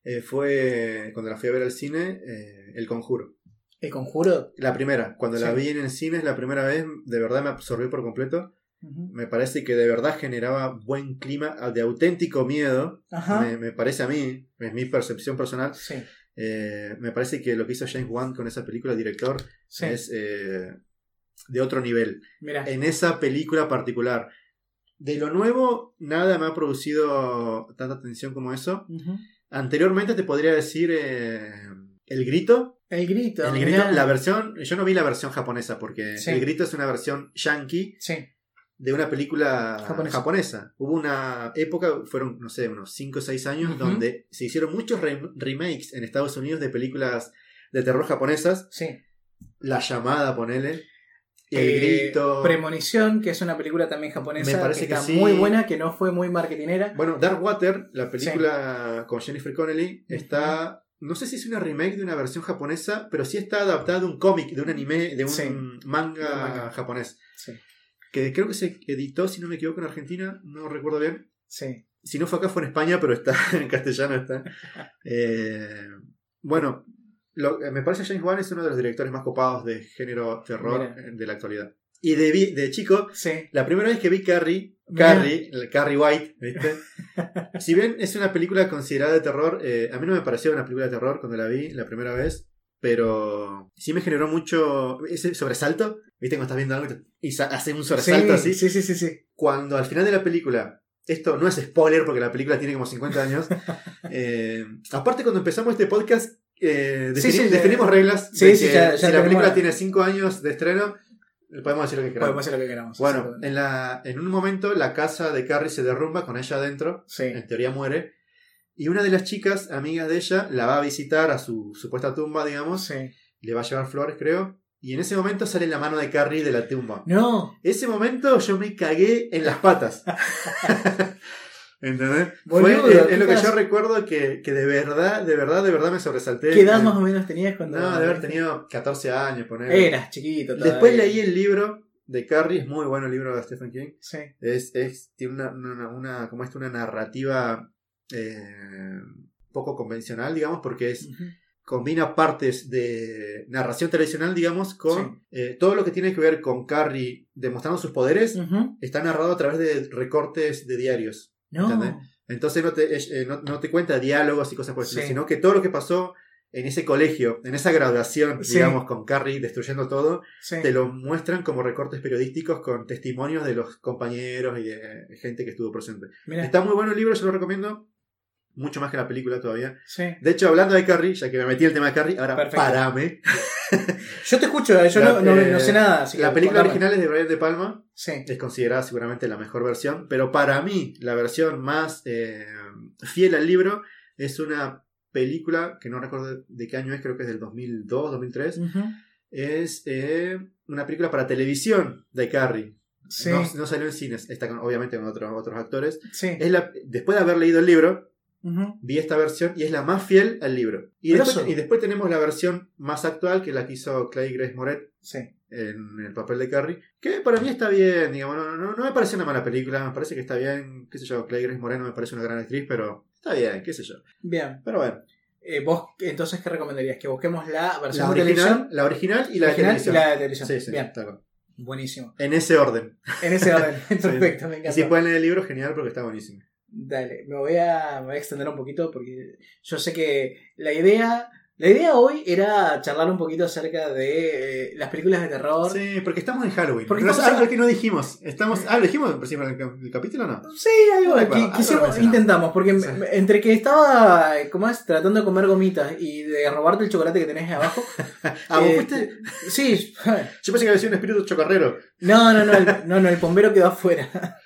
eh, fue cuando la fui a ver al cine, eh, El Conjuro. El conjuro. La primera, cuando la vi en el cine la primera vez, de verdad me absorbió por completo. Me parece que de verdad generaba buen clima, de auténtico miedo. Me, me parece a mí, es mi percepción personal. Sí, eh, me parece que lo que hizo James Wan con esa película, el director, sí. es de otro nivel. Mira. en esa película particular. De lo nuevo, nada me ha producido tanta tensión como eso. Anteriormente te podría decir eh, El Grito. El grito. El. Grito, la versión, yo no vi la versión japonesa porque Sí. El Grito es una versión yankee Sí. de una película Japonesa. japonesa. Hubo una época, fueron, no sé, unos 5 o 6 años, donde se hicieron muchos rem- remakes en Estados Unidos de películas de terror japonesas. Sí. La llamada, ponele. El Eh, Grito. Premonición, que es una película también japonesa Me parece que que está sí. muy buena, que no fue muy marketinera. Bueno, Dark Water, la película con Jennifer Connelly, está. No sé si es una remake de una versión japonesa, pero sí está adaptada de un cómic, de un anime, de un Sí. manga, De un manga. japonés. Sí. Que creo que se editó, si no me equivoco, en Argentina, no recuerdo bien. Sí. Si no fue acá, fue en España, pero está en castellano. está Eh, Bueno, lo- me parece que James Wan es uno de los directores más copados de género terror Mira. eh, de la actualidad. Y de, vi- de chico, Sí. la primera vez que vi Carrie. Carrie, el Carrie White, ¿viste? si bien es una película considerada de terror, eh, a mí no me pareció una película de terror cuando la vi la primera vez, pero sí me generó mucho ese sobresalto, ¿viste? Cuando estás viendo algo y hace un sobresalto sí, así. sí, sí, sí, sí. Cuando al final de la película, esto no es spoiler porque la película tiene como 50 años, eh, aparte cuando empezamos este podcast, eh, Sí, defini- sí, definimos ya- reglas sí, sí, ya- ya si la película tiene 5 años de estreno, podemos decir lo que queramos. Podemos hacer lo que queramos. Bueno, en, la, en un momento la casa de Carrie se derrumba con ella adentro, Sí. en teoría muere, y una de las chicas, amigas de ella, la va a visitar a su supuesta tumba, digamos, Sí. le va a llevar flores, creo, y en ese momento sale la mano de Carrie de la tumba. No. Ese momento yo me cagué en las patas. ¿Entendés? Fue- Boludo, es, es ¿qué lo que yo recuerdo que, que de verdad, de verdad, de verdad me sobresalté. ¿Qué edad Eh, más o menos tenías cuando.? No, de haber tenido 14 años, poner. Eras chiquito. Después todavía. leí el libro de Carrie, es muy bueno el libro de Stephen King. Sí. Es, es, tiene una, una, una- como esto, una narrativa eh, poco convencional, digamos, porque es, combina partes de narración tradicional, digamos, con eh, todo lo que tiene que ver con Carrie demostrando sus poderes. Está narrado a través de recortes de diarios. No. ¿Entendés? Entonces no te, eh, no, no te cuenta diálogos y cosas por el estilo, Sí. sino que todo lo que pasó en ese colegio, en esa graduación, Sí. digamos, con Carrie destruyendo todo, Sí. te lo muestran como recortes periodísticos con testimonios de los compañeros y de gente que estuvo presente. Mirá, Está muy bueno el libro, yo lo recomiendo. Mucho más que la película todavía. sí. De hecho, hablando de Carrie, ya que me metí el tema de Carrie, ahora Perfecto. parame. Yo te escucho, eh, yo La- no, no- eh, no sé nada. así que La película contame. original es de Brian De Palma. Sí. Es considerada seguramente la mejor versión. Pero para mí, la versión más eh, fiel al libro es una película que no recuerdo de qué año es, creo que es del 2002, 2003. Ujú. Es eh, una película para televisión de Carrie. Sí. No, no salió en cines, está con- obviamente con otros, otros actores. Sí. Es la, después de haber leído el libro, Vi esta versión y es la más fiel al libro. Y después, y tenemos la versión más actual, que la que hizo Clay Grace Moret Sí. en el papel de Carrie, que para mí está bien, digamos, no, no, no me parece una mala película, me parece que está bien, qué sé yo, Clay Grace Moret no me parece una gran actriz, pero está bien, qué sé yo. Bien. Pero bueno, Eh, ¿Vos entonces qué recomendarías? ¿Que busquemos la versión la original, televisión? la original y la, de televisión. y la de televisión. Sí, sí, Bien. Buenísimo. En ese orden. En ese orden. Perfecto, me Y encanta. si pueden leer el libro, genial, porque está buenísimo. Dale, me voy, a, me voy a extender un poquito porque yo sé que la idea, la idea hoy era charlar un poquito acerca de eh, las películas de terror. Sí, porque estamos en Halloween. Porque Pero es algo en- que no dijimos. Estamos, ah, ¿lo dijimos al principio del cap- del capítulo o no? Sí, algo No que quisimos- intentamos, porque Sí. entre que estaba, ¿cómo es? Tratando de comer gomitas y de robarte el chocolate que tenés abajo. Ah, vos eh, fuiste. Sí, Yo pensé que había sido un espíritu chocarrero. no, no, no, el, no, no, el bombero quedó afuera.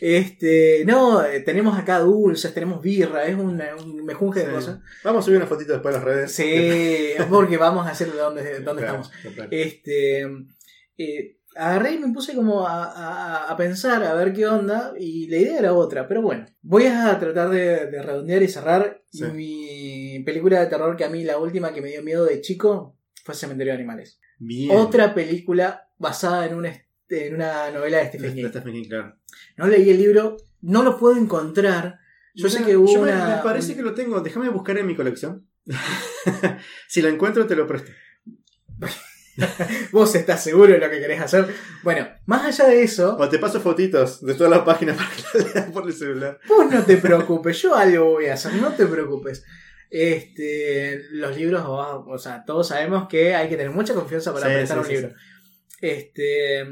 Este, no, eh, tenemos acá dulces, tenemos birra, es un, un mejunje de Sí. cosas. Vamos a subir una fotito después a las redes. Sí, porque vamos a hacer de dónde, de dónde Claro, estamos. Este, eh, agarré y me puse como a, a- a pensar a ver qué onda y la idea era otra, pero bueno, voy a tratar de, de redondear y cerrar Sí. mi película de terror que a mí la última que me dio miedo de chico fue Cementerio de Animales. Bien. Otra película basada en una, en una novela de Stephen King. De Stephen King, claro. No leí el libro, no lo puedo encontrar. Yo sé que hubo yo una... me parece que lo tengo. Déjame buscar en mi colección. si lo encuentro, te lo presto. Vos estás seguro de lo que querés hacer. Bueno, más allá de eso... O te paso fotitos de todas las páginas para que las leas por el celular. Vos no te preocupes, yo algo voy a hacer, no te preocupes. Este, los libros, o sea, todos sabemos que hay que tener mucha confianza para Sí, prestar sí, un sí, libro. Este,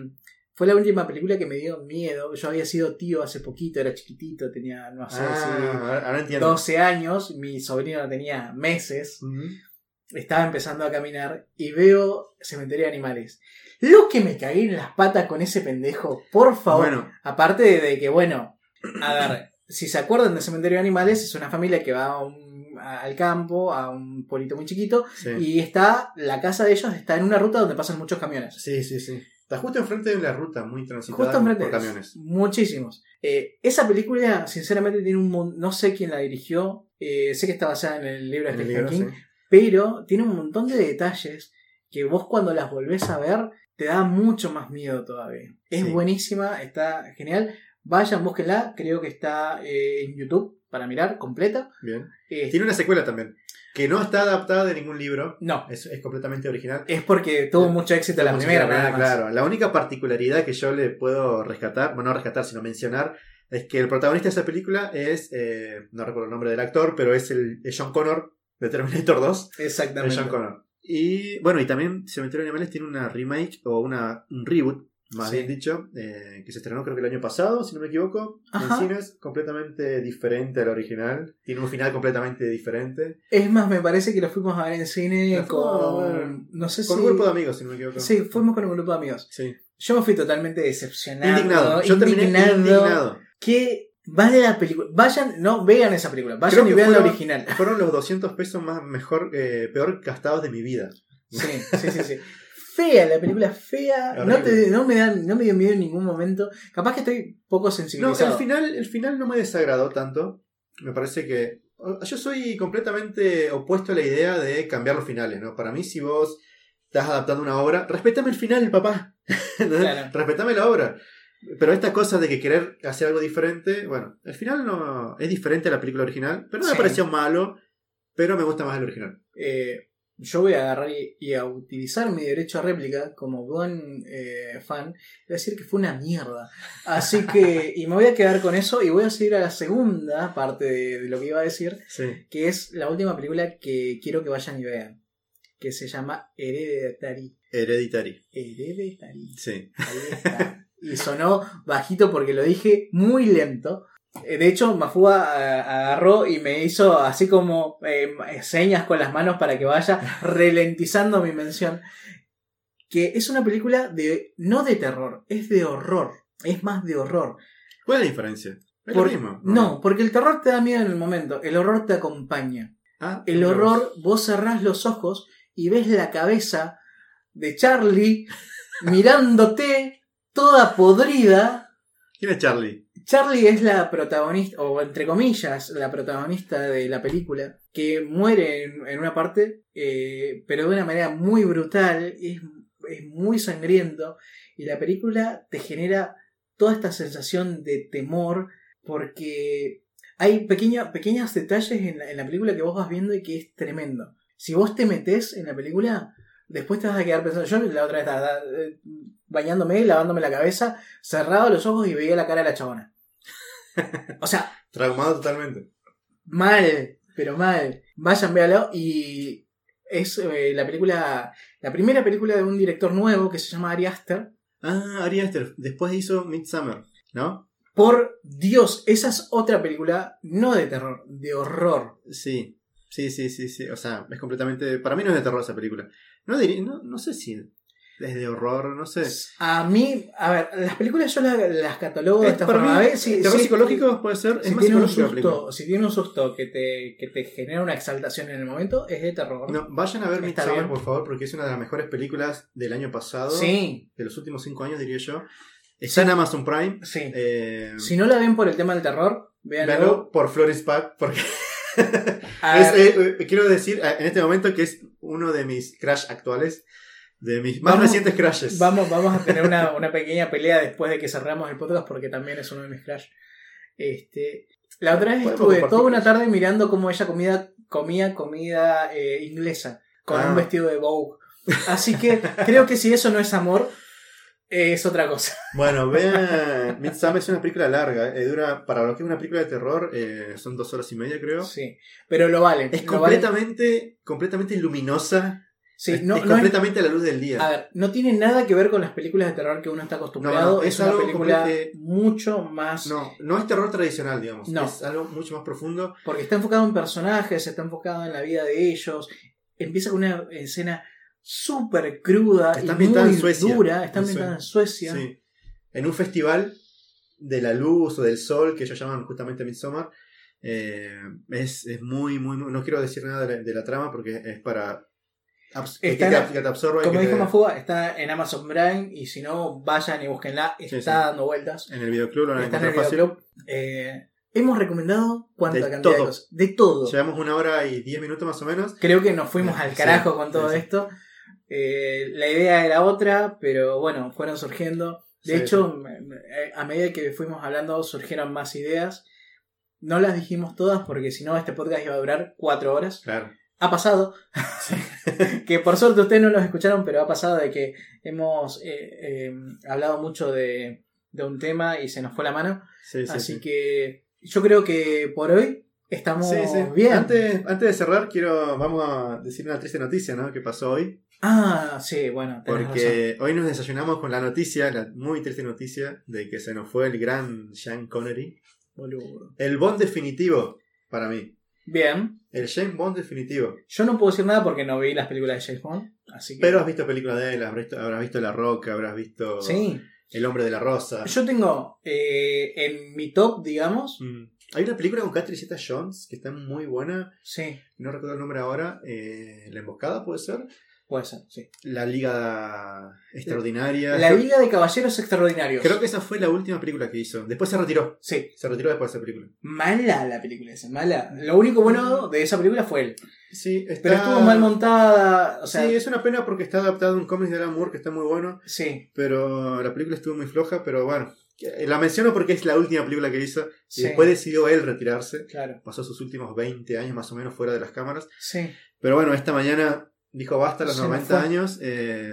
fue la última película que me dio miedo. Yo había sido tío hace poquito, era chiquitito, tenía, no sé, Ah, si ahora, ahora entiendo. 12 años, mi sobrino tenía meses, estaba empezando a caminar y veo Cementerio de Animales. Lo que me caí en las patas con ese pendejo, por favor. Bueno, Aparte de, de que, bueno, a ver, si se acuerdan de Cementerio de Animales, es una familia que va a un- a- al campo, a un pueblito muy chiquito, sí. y está, la casa de ellos está en una ruta donde pasan muchos camiones. Sí, sí, sí. Está justo enfrente de la ruta, muy transitada Justo por camiones. Muchísimos. Eh, esa película, sinceramente, tiene un no sé quién la dirigió, eh, sé que está basada en el libro de Stephen King, sí. pero tiene un montón de detalles que vos cuando las volvés a ver te da mucho más miedo todavía. Es Sí. buenísima, está genial. Vayan, búsquenla, creo que está eh, en YouTube para mirar completa. Bien. Eh, Tiene una secuela también, que no está adaptada de ningún libro, no, es, es completamente original. es porque tuvo mucho éxito la primera, nada. Claro, la única particularidad que yo le puedo rescatar, bueno, no rescatar, sino mencionar, es que el protagonista de esa película es, eh, no recuerdo el nombre del actor, pero es el es John Connor de Terminator 2. Es Exactamente. John Connor. Y bueno, y también Cementerio de Animales tiene una remake o una, un reboot, más Sí. bien dicho, eh, que se estrenó creo que el año pasado, si no me equivoco, Ajá. en cines, completamente diferente al original. Tiene un final completamente diferente. Es más, me parece que lo fuimos a ver en cine La con. No sé Con si. un grupo de amigos, si no me equivoco. Sí, fuimos con un grupo de amigos. Sí. Yo me fui totalmente decepcionado. Indignado. Yo terminé indignado. indignado. Que vale la película. Vayan, no vean esa película. Vayan Creo y vean la fueron- original. Fueron los 200 pesos más mejor, eh, peor gastados de mi vida. Sí, sí, sí, sí. Fea, la película fea. No, te, no, me da, no me dio miedo en ningún momento. Capaz que estoy poco No, sensibilizado. el final, el final no me desagradó tanto. Me parece que. Yo soy completamente opuesto a la idea de cambiar los finales, ¿no? Para mí, si vos estás adaptando una obra, respetame el final, papá. Claro. Respetame la obra. Pero esta cosa de que querer hacer algo diferente, bueno, el final no es diferente a la película original, pero no me Sí. pareció malo, pero me gusta más el original. Eh, yo voy a agarrar y, y a utilizar mi derecho a réplica como buen eh, fan. Voy a decir que fue una mierda. Así que, y me voy a quedar con eso y voy a seguir a la segunda parte de, de lo que iba a decir, Sí. que es la última película que quiero que vayan y vean, que se llama Hereditary. Hereditary. Hereditary. Sí. Ahí está. Y sonó bajito porque lo dije muy lento. Eh, De hecho, Mafuga eh, agarró y me hizo así como eh, señas con las manos para que vaya ralentizando mi mención. Que es una película de no de terror, es de horror. Es más de horror. ¿Cuál es la diferencia? ¿Es Por- lo mismo? No, porque el terror te da miedo en el momento, el horror te acompaña. Ah, El horror, vos cerrás los ojos y ves la cabeza de Charlie mirándote toda podrida. ¿Quién es Charlie? Charlie es la protagonista, o entre comillas, la protagonista de la película, que muere en, en una parte, eh, pero de una manera muy brutal, es, es muy sangriento, y la película te genera toda esta sensación de temor, porque hay pequeños pequeños detalles en la, en la película que vos vas viendo y que es tremendo. Si vos te metés en la película, después te vas a quedar pensando. Yo la otra vez estaba eh, bañándome, lavándome la cabeza, cerrado los ojos y veía la cara de la chabona. O sea, Traumado totalmente. mal, pero mal. Vayan, véalo. Y es eh, la película, la primera película de un director nuevo que se llama Ari Aster. Ah, Ari Aster. Después hizo Midsummer, ¿no? Por Dios, esa es otra película no de terror, de horror. Sí. Sí, sí, sí, sí. O sea, es completamente. Para mí no es de terror esa película. No, diría- no, no sé si es de horror, no sé. A mí, a ver, las películas yo las, las catalogo de Es esta para forma. mí, A ver, si- terror si- psicológico puede ser. Si es más tiene, un susto, si tiene un susto que te, que te genera una exaltación en el momento, es de terror. No, vayan a ver Midsommar, por favor, porque es una de las mejores películas del año pasado. Sí, De los últimos cinco años, diría yo. Está en Amazon Prime. sí. Eh, Si no la ven por el tema del terror, véanlo. véanlo por Flores Pack, porque es, eh, eh, quiero decir en este momento que es uno de mis crash actuales, de mis más Vamos- recientes crashes. vamos, vamos a tener una, una pequeña pelea después de que cerramos el podcast porque también es uno de mis crash. Este, la otra vez estuve toda una tarde mirando cómo ella comía, comía comida eh, inglesa con Ah. un vestido de Vogue. Así que creo que si eso no es amor, eh, es otra cosa. Bueno, vean, Midsummer es una película larga, eh, dura, para lo que es una película de terror, eh, son dos horas y media creo. Sí, pero lo vale. Es vale. completamente, completamente luminosa, Sí, es, no, es no es- completamente a la luz del día. A ver, no tiene nada que ver con las películas de terror que uno está acostumbrado. No, es, es una algo película mucho más. No, no es terror tradicional, digamos. No. Es algo mucho más profundo. Porque está enfocado en personajes, está enfocado en la vida de ellos. Empieza con una escena súper cruda Está y muy en Suecia. dura. Está En ambientada en Suecia. Sí. En un festival de la luz o del sol, que ellos llaman justamente Midsommar, eh, es, es muy, muy, muy- No quiero decir nada de la, de la trama porque es para. Abs- que, Está que te, absorba Como dijo te- Mafuga, está en Amazon Prime y si no, vayan y búsquenla. Está Sí, sí. dando vueltas. En el videoclub lo Está en el videoclub. Eh, hemos recomendado cuánta De cantidad de cosas. De todo. Llevamos una hora y diez minutos más o menos. Creo que nos fuimos al carajo con todo esto. Eh, la idea era otra, pero bueno, fueron surgiendo. De hecho, eh, a medida que fuimos hablando, surgieron más ideas. No las dijimos todas porque si no, este podcast iba a durar cuatro horas. Claro. Ha pasado, que por suerte ustedes no los escucharon, pero ha pasado de que hemos eh, eh, hablado mucho de, de un tema y se nos fue la mano. Sí, sí, Así sí. que yo creo que por hoy estamos bien. Antes, antes de cerrar, quiero. Vamos a decir una triste noticia, ¿no? Que pasó hoy. Ah, sí, bueno, razón. Porque hoy nos desayunamos con la noticia, la muy triste noticia, de que se nos fue el gran Sean Connery. Boludo. El Bond definitivo, para mí. Bien. El James Bond definitivo. Yo no puedo decir nada porque no vi las películas de James Bond. Así que. Pero has visto películas de él, habrás visto, habrás visto La Roca, habrás visto Sí. El Hombre de la Rosa. Yo tengo eh, en mi top, digamos. Mm. Hay una película con Catherine Zeta Jones que está muy buena, Sí, no recuerdo el nombre ahora. eh, la Emboscada puede ser. Puede ser, sí. La Liga Extraordinaria. La Liga de Caballeros Extraordinarios. Creo que esa fue la última película que hizo. Después se retiró. Sí. Se retiró después de esa película. Mala la película esa, mala. Lo único bueno de esa película fue él. Sí, está... Pero estuvo mal montada. O sea, sí, es una pena porque está adaptado a un cómic de Alan Moore que está muy bueno. sí. Pero la película estuvo muy floja. Pero bueno, la menciono porque es la última película que hizo. Sí. Y después decidió él retirarse. Claro. Pasó sus últimos 20 años más o menos fuera de las cámaras. Sí. Pero bueno, esta mañana dijo basta a los Se nos 90 fue. años. Eh,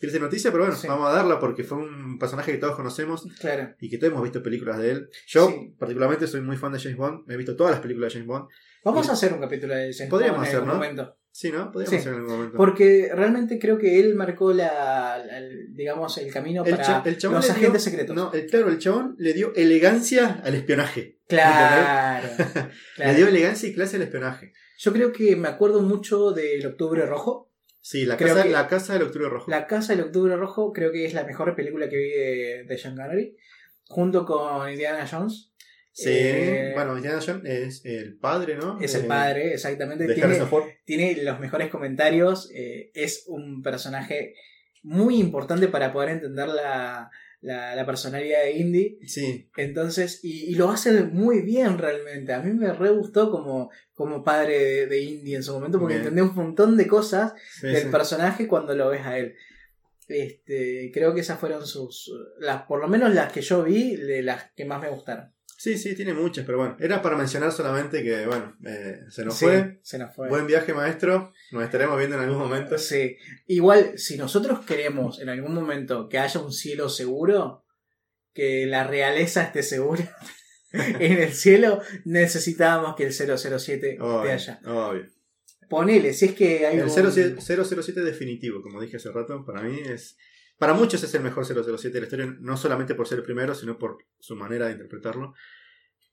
triste noticia, pero bueno, Sí. vamos a darla porque fue un personaje que todos conocemos Claro. y que todos hemos visto películas de él. Yo, Sí. particularmente, soy muy fan de James Bond. Me he visto todas las películas de James Bond. Vamos Y- a hacer un capítulo de James Podríamos Bond en hacer, algún ¿no? momento. Sí, ¿no? Podríamos Sí. hacer en algún momento. Porque realmente creo que él marcó la, digamos el camino el, para el los le dio- agentes secretos. No, el, claro, el chabón le dio elegancia al espionaje. Claro, claro. Le dio elegancia y clase al espionaje. Yo creo que me acuerdo mucho del Octubre Rojo. Sí, la casa, la casa del Octubre Rojo. La Casa del Octubre Rojo creo que es la mejor película que vi de, de Sean Connery. Junto con Indiana Jones. Sí, Eh, bueno, Indiana Jones es el padre, ¿no? Es el padre, exactamente. De tiene los mejores comentarios. eh, es un personaje muy importante para poder entender la, la, la personalidad de Indy. Sí, Entonces, y, y lo hace muy bien realmente. A mí me re gustó como, como padre de, de Indy en su momento porque Bien. entendí un montón de cosas sí, del sí. personaje cuando lo ves a él. Este, creo que esas fueron sus, las, por lo menos las que yo vi, de las que más me gustaron. Sí, sí, tiene muchas, pero bueno, era para mencionar solamente que, bueno, eh, se nos Sí, fue. Se nos fue. Buen viaje, maestro. Nos estaremos viendo en algún momento. Sí. Igual, si nosotros queremos en algún momento que haya un cielo seguro, que la realeza esté segura en el cielo, necesitábamos que el 007 esté Obvio, allá. obvio. Ponele, si es que hay El un- 07 007 definitivo, como dije hace rato, para mí es. Para muchos es el mejor 007 de la historia, no solamente por ser el primero, sino por su manera de interpretarlo.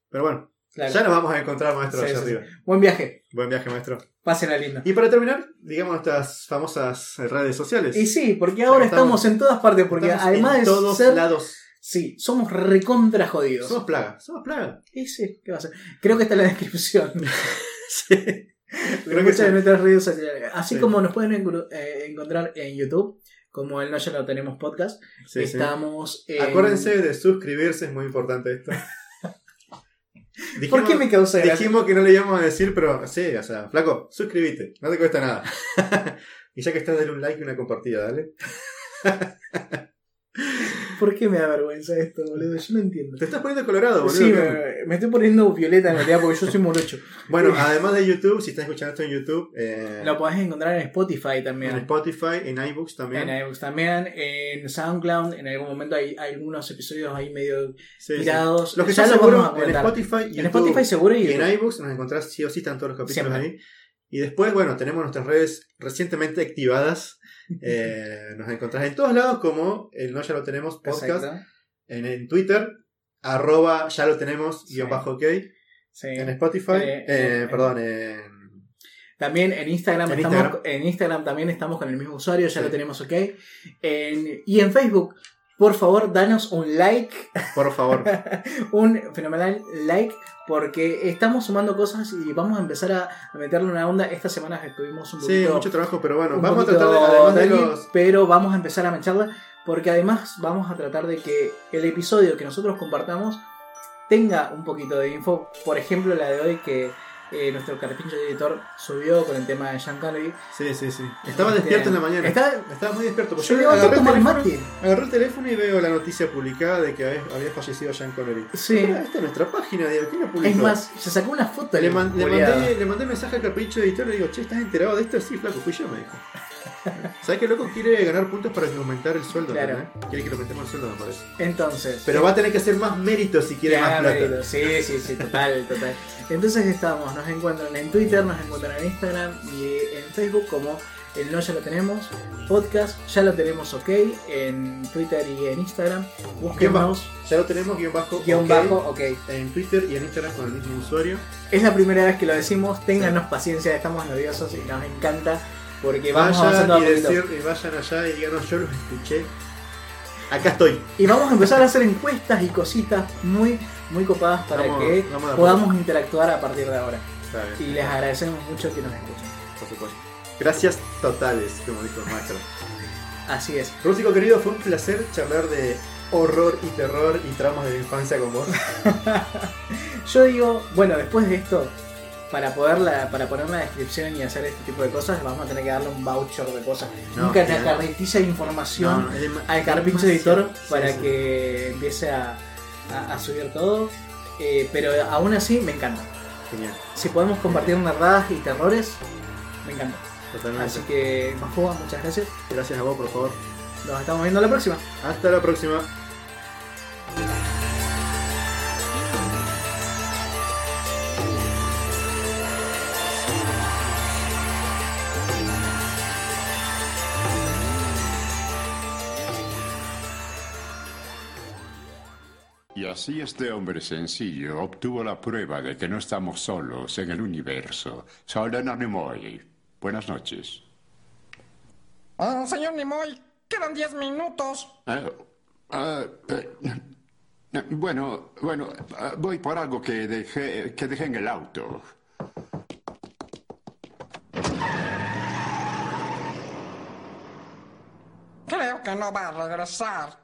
Pero bueno, Claro. ya nos vamos a encontrar, maestro, Sí, allá sí, sí. arriba. Buen viaje, Buen viaje, maestro. pásenla lindo. Y para terminar, digamos nuestras famosas redes sociales. Y sí, porque ahora Estamos- estamos, en todas partes, porque además en de todos ser... lados. Sí, somos recontra jodidos. Somos plaga, somos plaga. Y sí, ¿qué va a ser? Creo que está en la descripción. Sí. Creo que muchas de sí. nuestras redes sociales. Así Sí. como nos pueden eh, encontrar en YouTube, como el No Ya Lo Tenemos Podcast. Sí, sí. Estamos en... Acuérdense de suscribirse, es muy importante esto. ¿Por qué me causa gracia? Dijimos que no le íbamos a decir, pero sí, o sea, flaco, suscríbete, no te cuesta nada. y ya que estás, dale un like y una compartida, dale. ¿Por qué me da vergüenza esto, boludo? Yo no entiendo. Te estás poniendo colorado, boludo. Sí, me, me estoy poniendo violeta en realidad porque yo soy morocho. Bueno, además de YouTube, si estás escuchando esto en YouTube, eh, Lo podés encontrar en Spotify en también. Spotify, en iBooks también. En iVoox también, en SoundCloud, en algún momento hay, hay algunos episodios ahí medio Sí, sí. tirados. Los que ya los seguros en. Spotify, En YouTube Spotify seguro y, y en iBooks nos encontrás sí o sí, están todos los capítulos Siempre. ahí. Y después, bueno, tenemos nuestras redes recientemente activadas. Eh, nos encontrás en todos lados como el No Ya Lo Tenemos podcast. En, en Twitter, arroba ya lo tenemos, guion bajo ok. En Spotify, Eh, eh, eh, perdón, en... También en Instagram, En estamos, Instagram. en Instagram también estamos con el mismo usuario, ya Sí. lo tenemos ok. En- y en Facebook, por favor, danos un like, Por favor. un fenomenal like, porque estamos sumando cosas y vamos a empezar a, meterle una onda. Estas semanas estuvimos un sí, poquito, mucho trabajo, pero bueno, vamos a tratar de, además de los... pero vamos a empezar a meterla, porque además vamos a tratar de que el episodio que nosotros compartamos tenga un poquito de info. Por ejemplo, la de hoy que eh, nuestro carpincho editor subió con el tema de Sean Connery. Sí, sí, sí. Estaba Este, despierto en la mañana. Está, Estaba muy despierto. Pues yo agarré el, teléfono, mate. agarré el teléfono y veo la noticia publicada de que había, fallecido Sean Connery. Sí. Esta es nuestra página, digo, ¿quién la publicó? Es más, se sacó una foto. Le, man- le mandé, le mandé mensaje al capricho editor y le digo, che, ¿estás enterado de esto? Sí, flaco, fui yo, me dijo. ¿Sabes qué loco quiere ganar puntos para aumentar el sueldo? Claro. Quiere que le aumentemos el sueldo, me parece. Entonces. Pero va a tener que hacer más mérito si quiere más plata. Sí, sí, sí, total, total. Entonces estamos, nos encuentran en Twitter, nos encuentran en Instagram y en Facebook como el No Ya Lo Tenemos Podcast, ya lo tenemos ok en Twitter y en Instagram. Búsquenos, Ya lo tenemos, guion bajo. guion ok, bajo, ok. En Twitter y en Instagram con el mismo usuario. Es la primera vez que lo decimos, ténganos paciencia, estamos nerviosos y nos encanta porque vamos Vayan y, decir, y vayan allá y díganos, yo los escuché. Acá estoy. Y vamos a empezar a hacer encuestas y cositas muy, muy copadas para Vamos- que vamos podamos interactuar a partir de ahora. Y les agradecemos mucho que nos escuchen. por supuesto. Gracias totales, como dijo el maestro. Así es. Rústico querido, fue un placer charlar de horror y terror y traumas de la infancia con vos. Yo digo, bueno, después de esto, para poderla, para poner la descripción y hacer este tipo de cosas, vamos a tener que darle un voucher de cosas. No, Nunca una carretilla de información No, no, al carpincho editor para sí. que empiece a, a- a subir todo. Eh, pero aún así me encanta. Genial. Si podemos compartir nerdadas y terrores, me encanta. Totalmente. Así que, Mafuba, muchas gracias. Gracias a vos, por favor. Nos estamos viendo la próxima. Hasta la próxima. Y así este hombre sencillo obtuvo la prueba de que no estamos solos en el universo. Soldado Nimoy. Buenas noches. Ah, señor Nimoy, quedan 10 minutos. Ah, ah, eh, eh, bueno, bueno, ah, voy por algo que dejé, que dejé en el auto. Creo que no va a regresar.